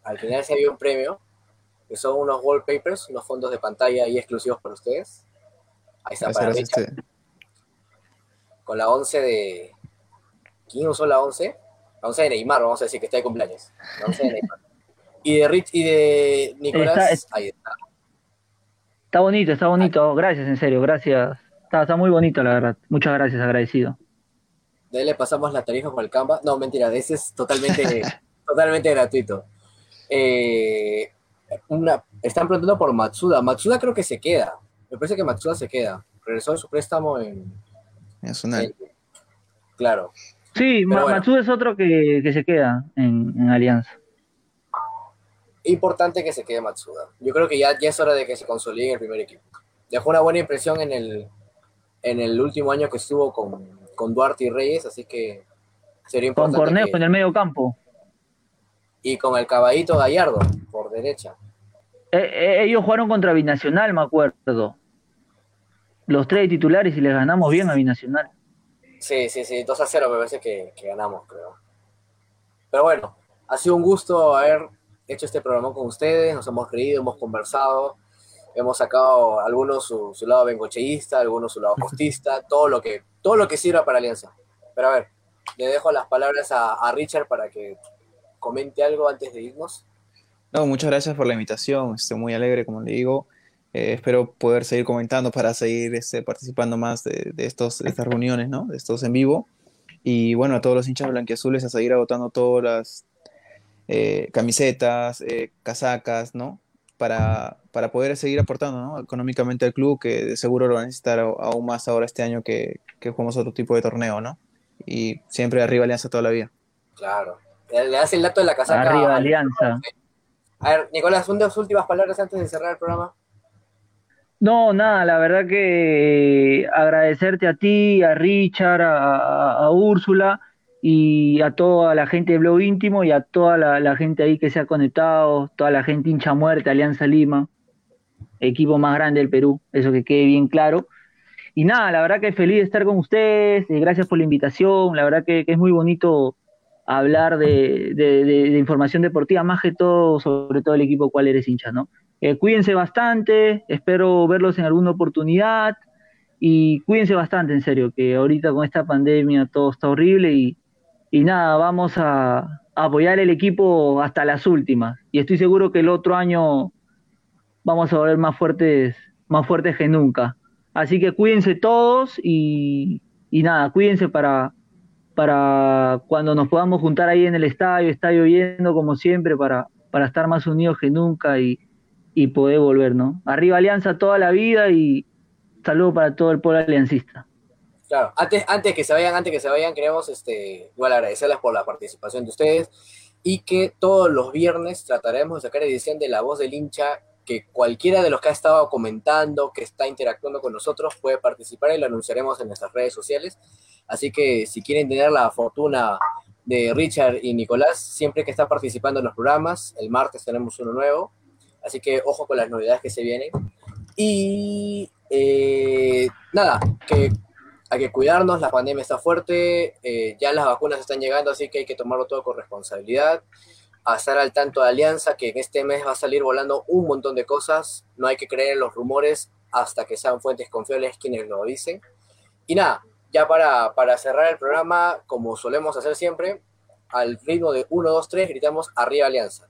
Speaker 2: Al final se había un premio, que son unos wallpapers, unos fondos de pantalla ahí exclusivos para ustedes. Ahí está, para
Speaker 3: este,
Speaker 2: con la 11 de... ¿Quién usó la 11? La 11 de Neymar, vamos a decir que está de cumpleaños. La 11 de Neymar. Y de, Rich, y de Nicolás,
Speaker 4: Está-
Speaker 2: ahí está.
Speaker 4: Está bonito, está bonito. Gracias, en serio, gracias. Está, está muy bonito, la verdad. Muchas gracias, agradecido.
Speaker 2: De ahí le pasamos la tarifa por el Canva. No, mentira, de ese es totalmente, totalmente gratuito. Eh, una, están preguntando por Matsuda. Matsuda creo que se queda. Me parece que Matsuda se queda. Regresó de su préstamo en...
Speaker 3: Nacional.
Speaker 2: en- claro.
Speaker 4: Sí, Ma-
Speaker 2: bueno.
Speaker 4: Matsuda es otro que, que se queda en, en Alianza.
Speaker 2: Importante que se quede Matsuda. Yo creo que ya, ya es hora de que se consolide en el primer equipo. Dejó una buena impresión en el, en el último año que estuvo con, con Duarte y Reyes, así que Sería
Speaker 4: Con
Speaker 2: importante.
Speaker 4: Cornejo
Speaker 2: que-
Speaker 4: en el medio campo.
Speaker 2: Y con el caballito Gallardo por derecha.
Speaker 4: Eh, eh, ellos jugaron contra Binacional, me acuerdo. Los tres titulares y les ganamos bien a Binacional.
Speaker 2: Sí, sí, sí, 2 a 0 me parece que, que ganamos, creo. Pero bueno, ha sido un gusto haber hecho este programa con ustedes, nos hemos reído, hemos conversado, hemos sacado algunos su, su lado bengocheísta, algunos su lado costista, todo lo que, todo lo que sirva para Alianza. Pero a ver, le dejo las palabras a, a Richard para que comente algo antes de irnos.
Speaker 3: No, muchas gracias por la invitación. Estoy muy alegre, como le digo. Eh, espero poder seguir comentando para seguir este, participando más de, de estos, de estas reuniones, ¿no? De estos en vivo. Y bueno, a todos los hinchas blanquiazules a seguir agotando todas las eh, camisetas, eh, casacas, ¿no? Para, para poder seguir aportando, ¿no? Económicamente al club, que de seguro lo va a necesitar aún más ahora este año que, que jugamos otro tipo de torneo, ¿no? Y siempre arriba Alianza toda la vida.
Speaker 2: Claro. Le, das el dato de la casaca.
Speaker 4: Arriba
Speaker 2: a-
Speaker 4: Alianza.
Speaker 2: A ver, Nicolás, unas últimas palabras antes de cerrar el programa.
Speaker 4: No, nada, la verdad que agradecerte a ti, a Richard, a, a- a Úrsula y a toda la gente de Blog Íntimo y a toda la, gente ahí que se ha conectado, toda la gente hincha a muerte, Alianza Lima, equipo más grande del Perú, eso que quede bien claro. Y nada, la verdad que feliz de estar con ustedes, eh, gracias por la invitación, la verdad que, es muy bonito hablar de- de información deportiva, más que todo, sobre todo el equipo cual eres hincha, ¿no? Eh, cuídense bastante, espero verlos en alguna oportunidad y cuídense bastante, en serio, que ahorita con esta pandemia todo está horrible y, y nada, vamos a, apoyar el equipo hasta las últimas y estoy seguro que el otro año vamos a volver más fuertes, más fuertes que nunca. Así que cuídense todos y, nada, cuídense para, cuando nos podamos juntar ahí en el estadio, está lloviendo como siempre, para, para estar más unidos que nunca y, y poder volver, ¿no? Arriba Alianza toda la vida y saludo para todo el pueblo aliancista.
Speaker 2: Claro, antes, que se vayan, antes que se vayan, queremos este, igual agradecerles por la participación de ustedes y que todos los viernes trataremos de sacar edición de La Voz del Hincha, que cualquiera de los que ha estado comentando, que está interactuando con nosotros, puede participar y lo anunciaremos en nuestras redes sociales. Así que si quieren tener la fortuna de Richard y Nicolás, siempre que están participando en los programas, el martes tenemos uno nuevo, así que ojo con las novedades que se vienen. Y eh, nada, que hay que cuidarnos, la pandemia está fuerte, eh, ya las vacunas están llegando, así que hay que tomarlo todo con responsabilidad, a estar al tanto de Alianza, que en este mes va a salir volando un montón de cosas, no hay que creer en los rumores hasta que sean fuentes confiables quienes lo dicen. Y nada, ya para, para cerrar el programa, como solemos hacer siempre, al ritmo de 1, 2, 3, gritamos arriba Alianza.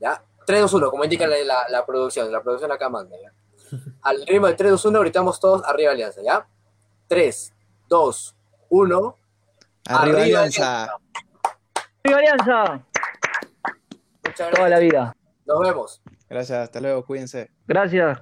Speaker 2: ¿Ya? 3, 2, 1, como indica la, la, la producción, la producción acá manda, ¿ya? Al ritmo de 3, 2, 1 gritamos todos arriba Alianza, ¿ya? 3, 2, 1.
Speaker 3: Arriba,
Speaker 2: Arriba
Speaker 3: Alianza.
Speaker 4: ¡Arriba Alianza!
Speaker 2: Muchas
Speaker 4: Toda la
Speaker 2: gracias.
Speaker 4: vida.
Speaker 2: Nos vemos.
Speaker 3: Gracias, hasta luego, cuídense.
Speaker 4: Gracias.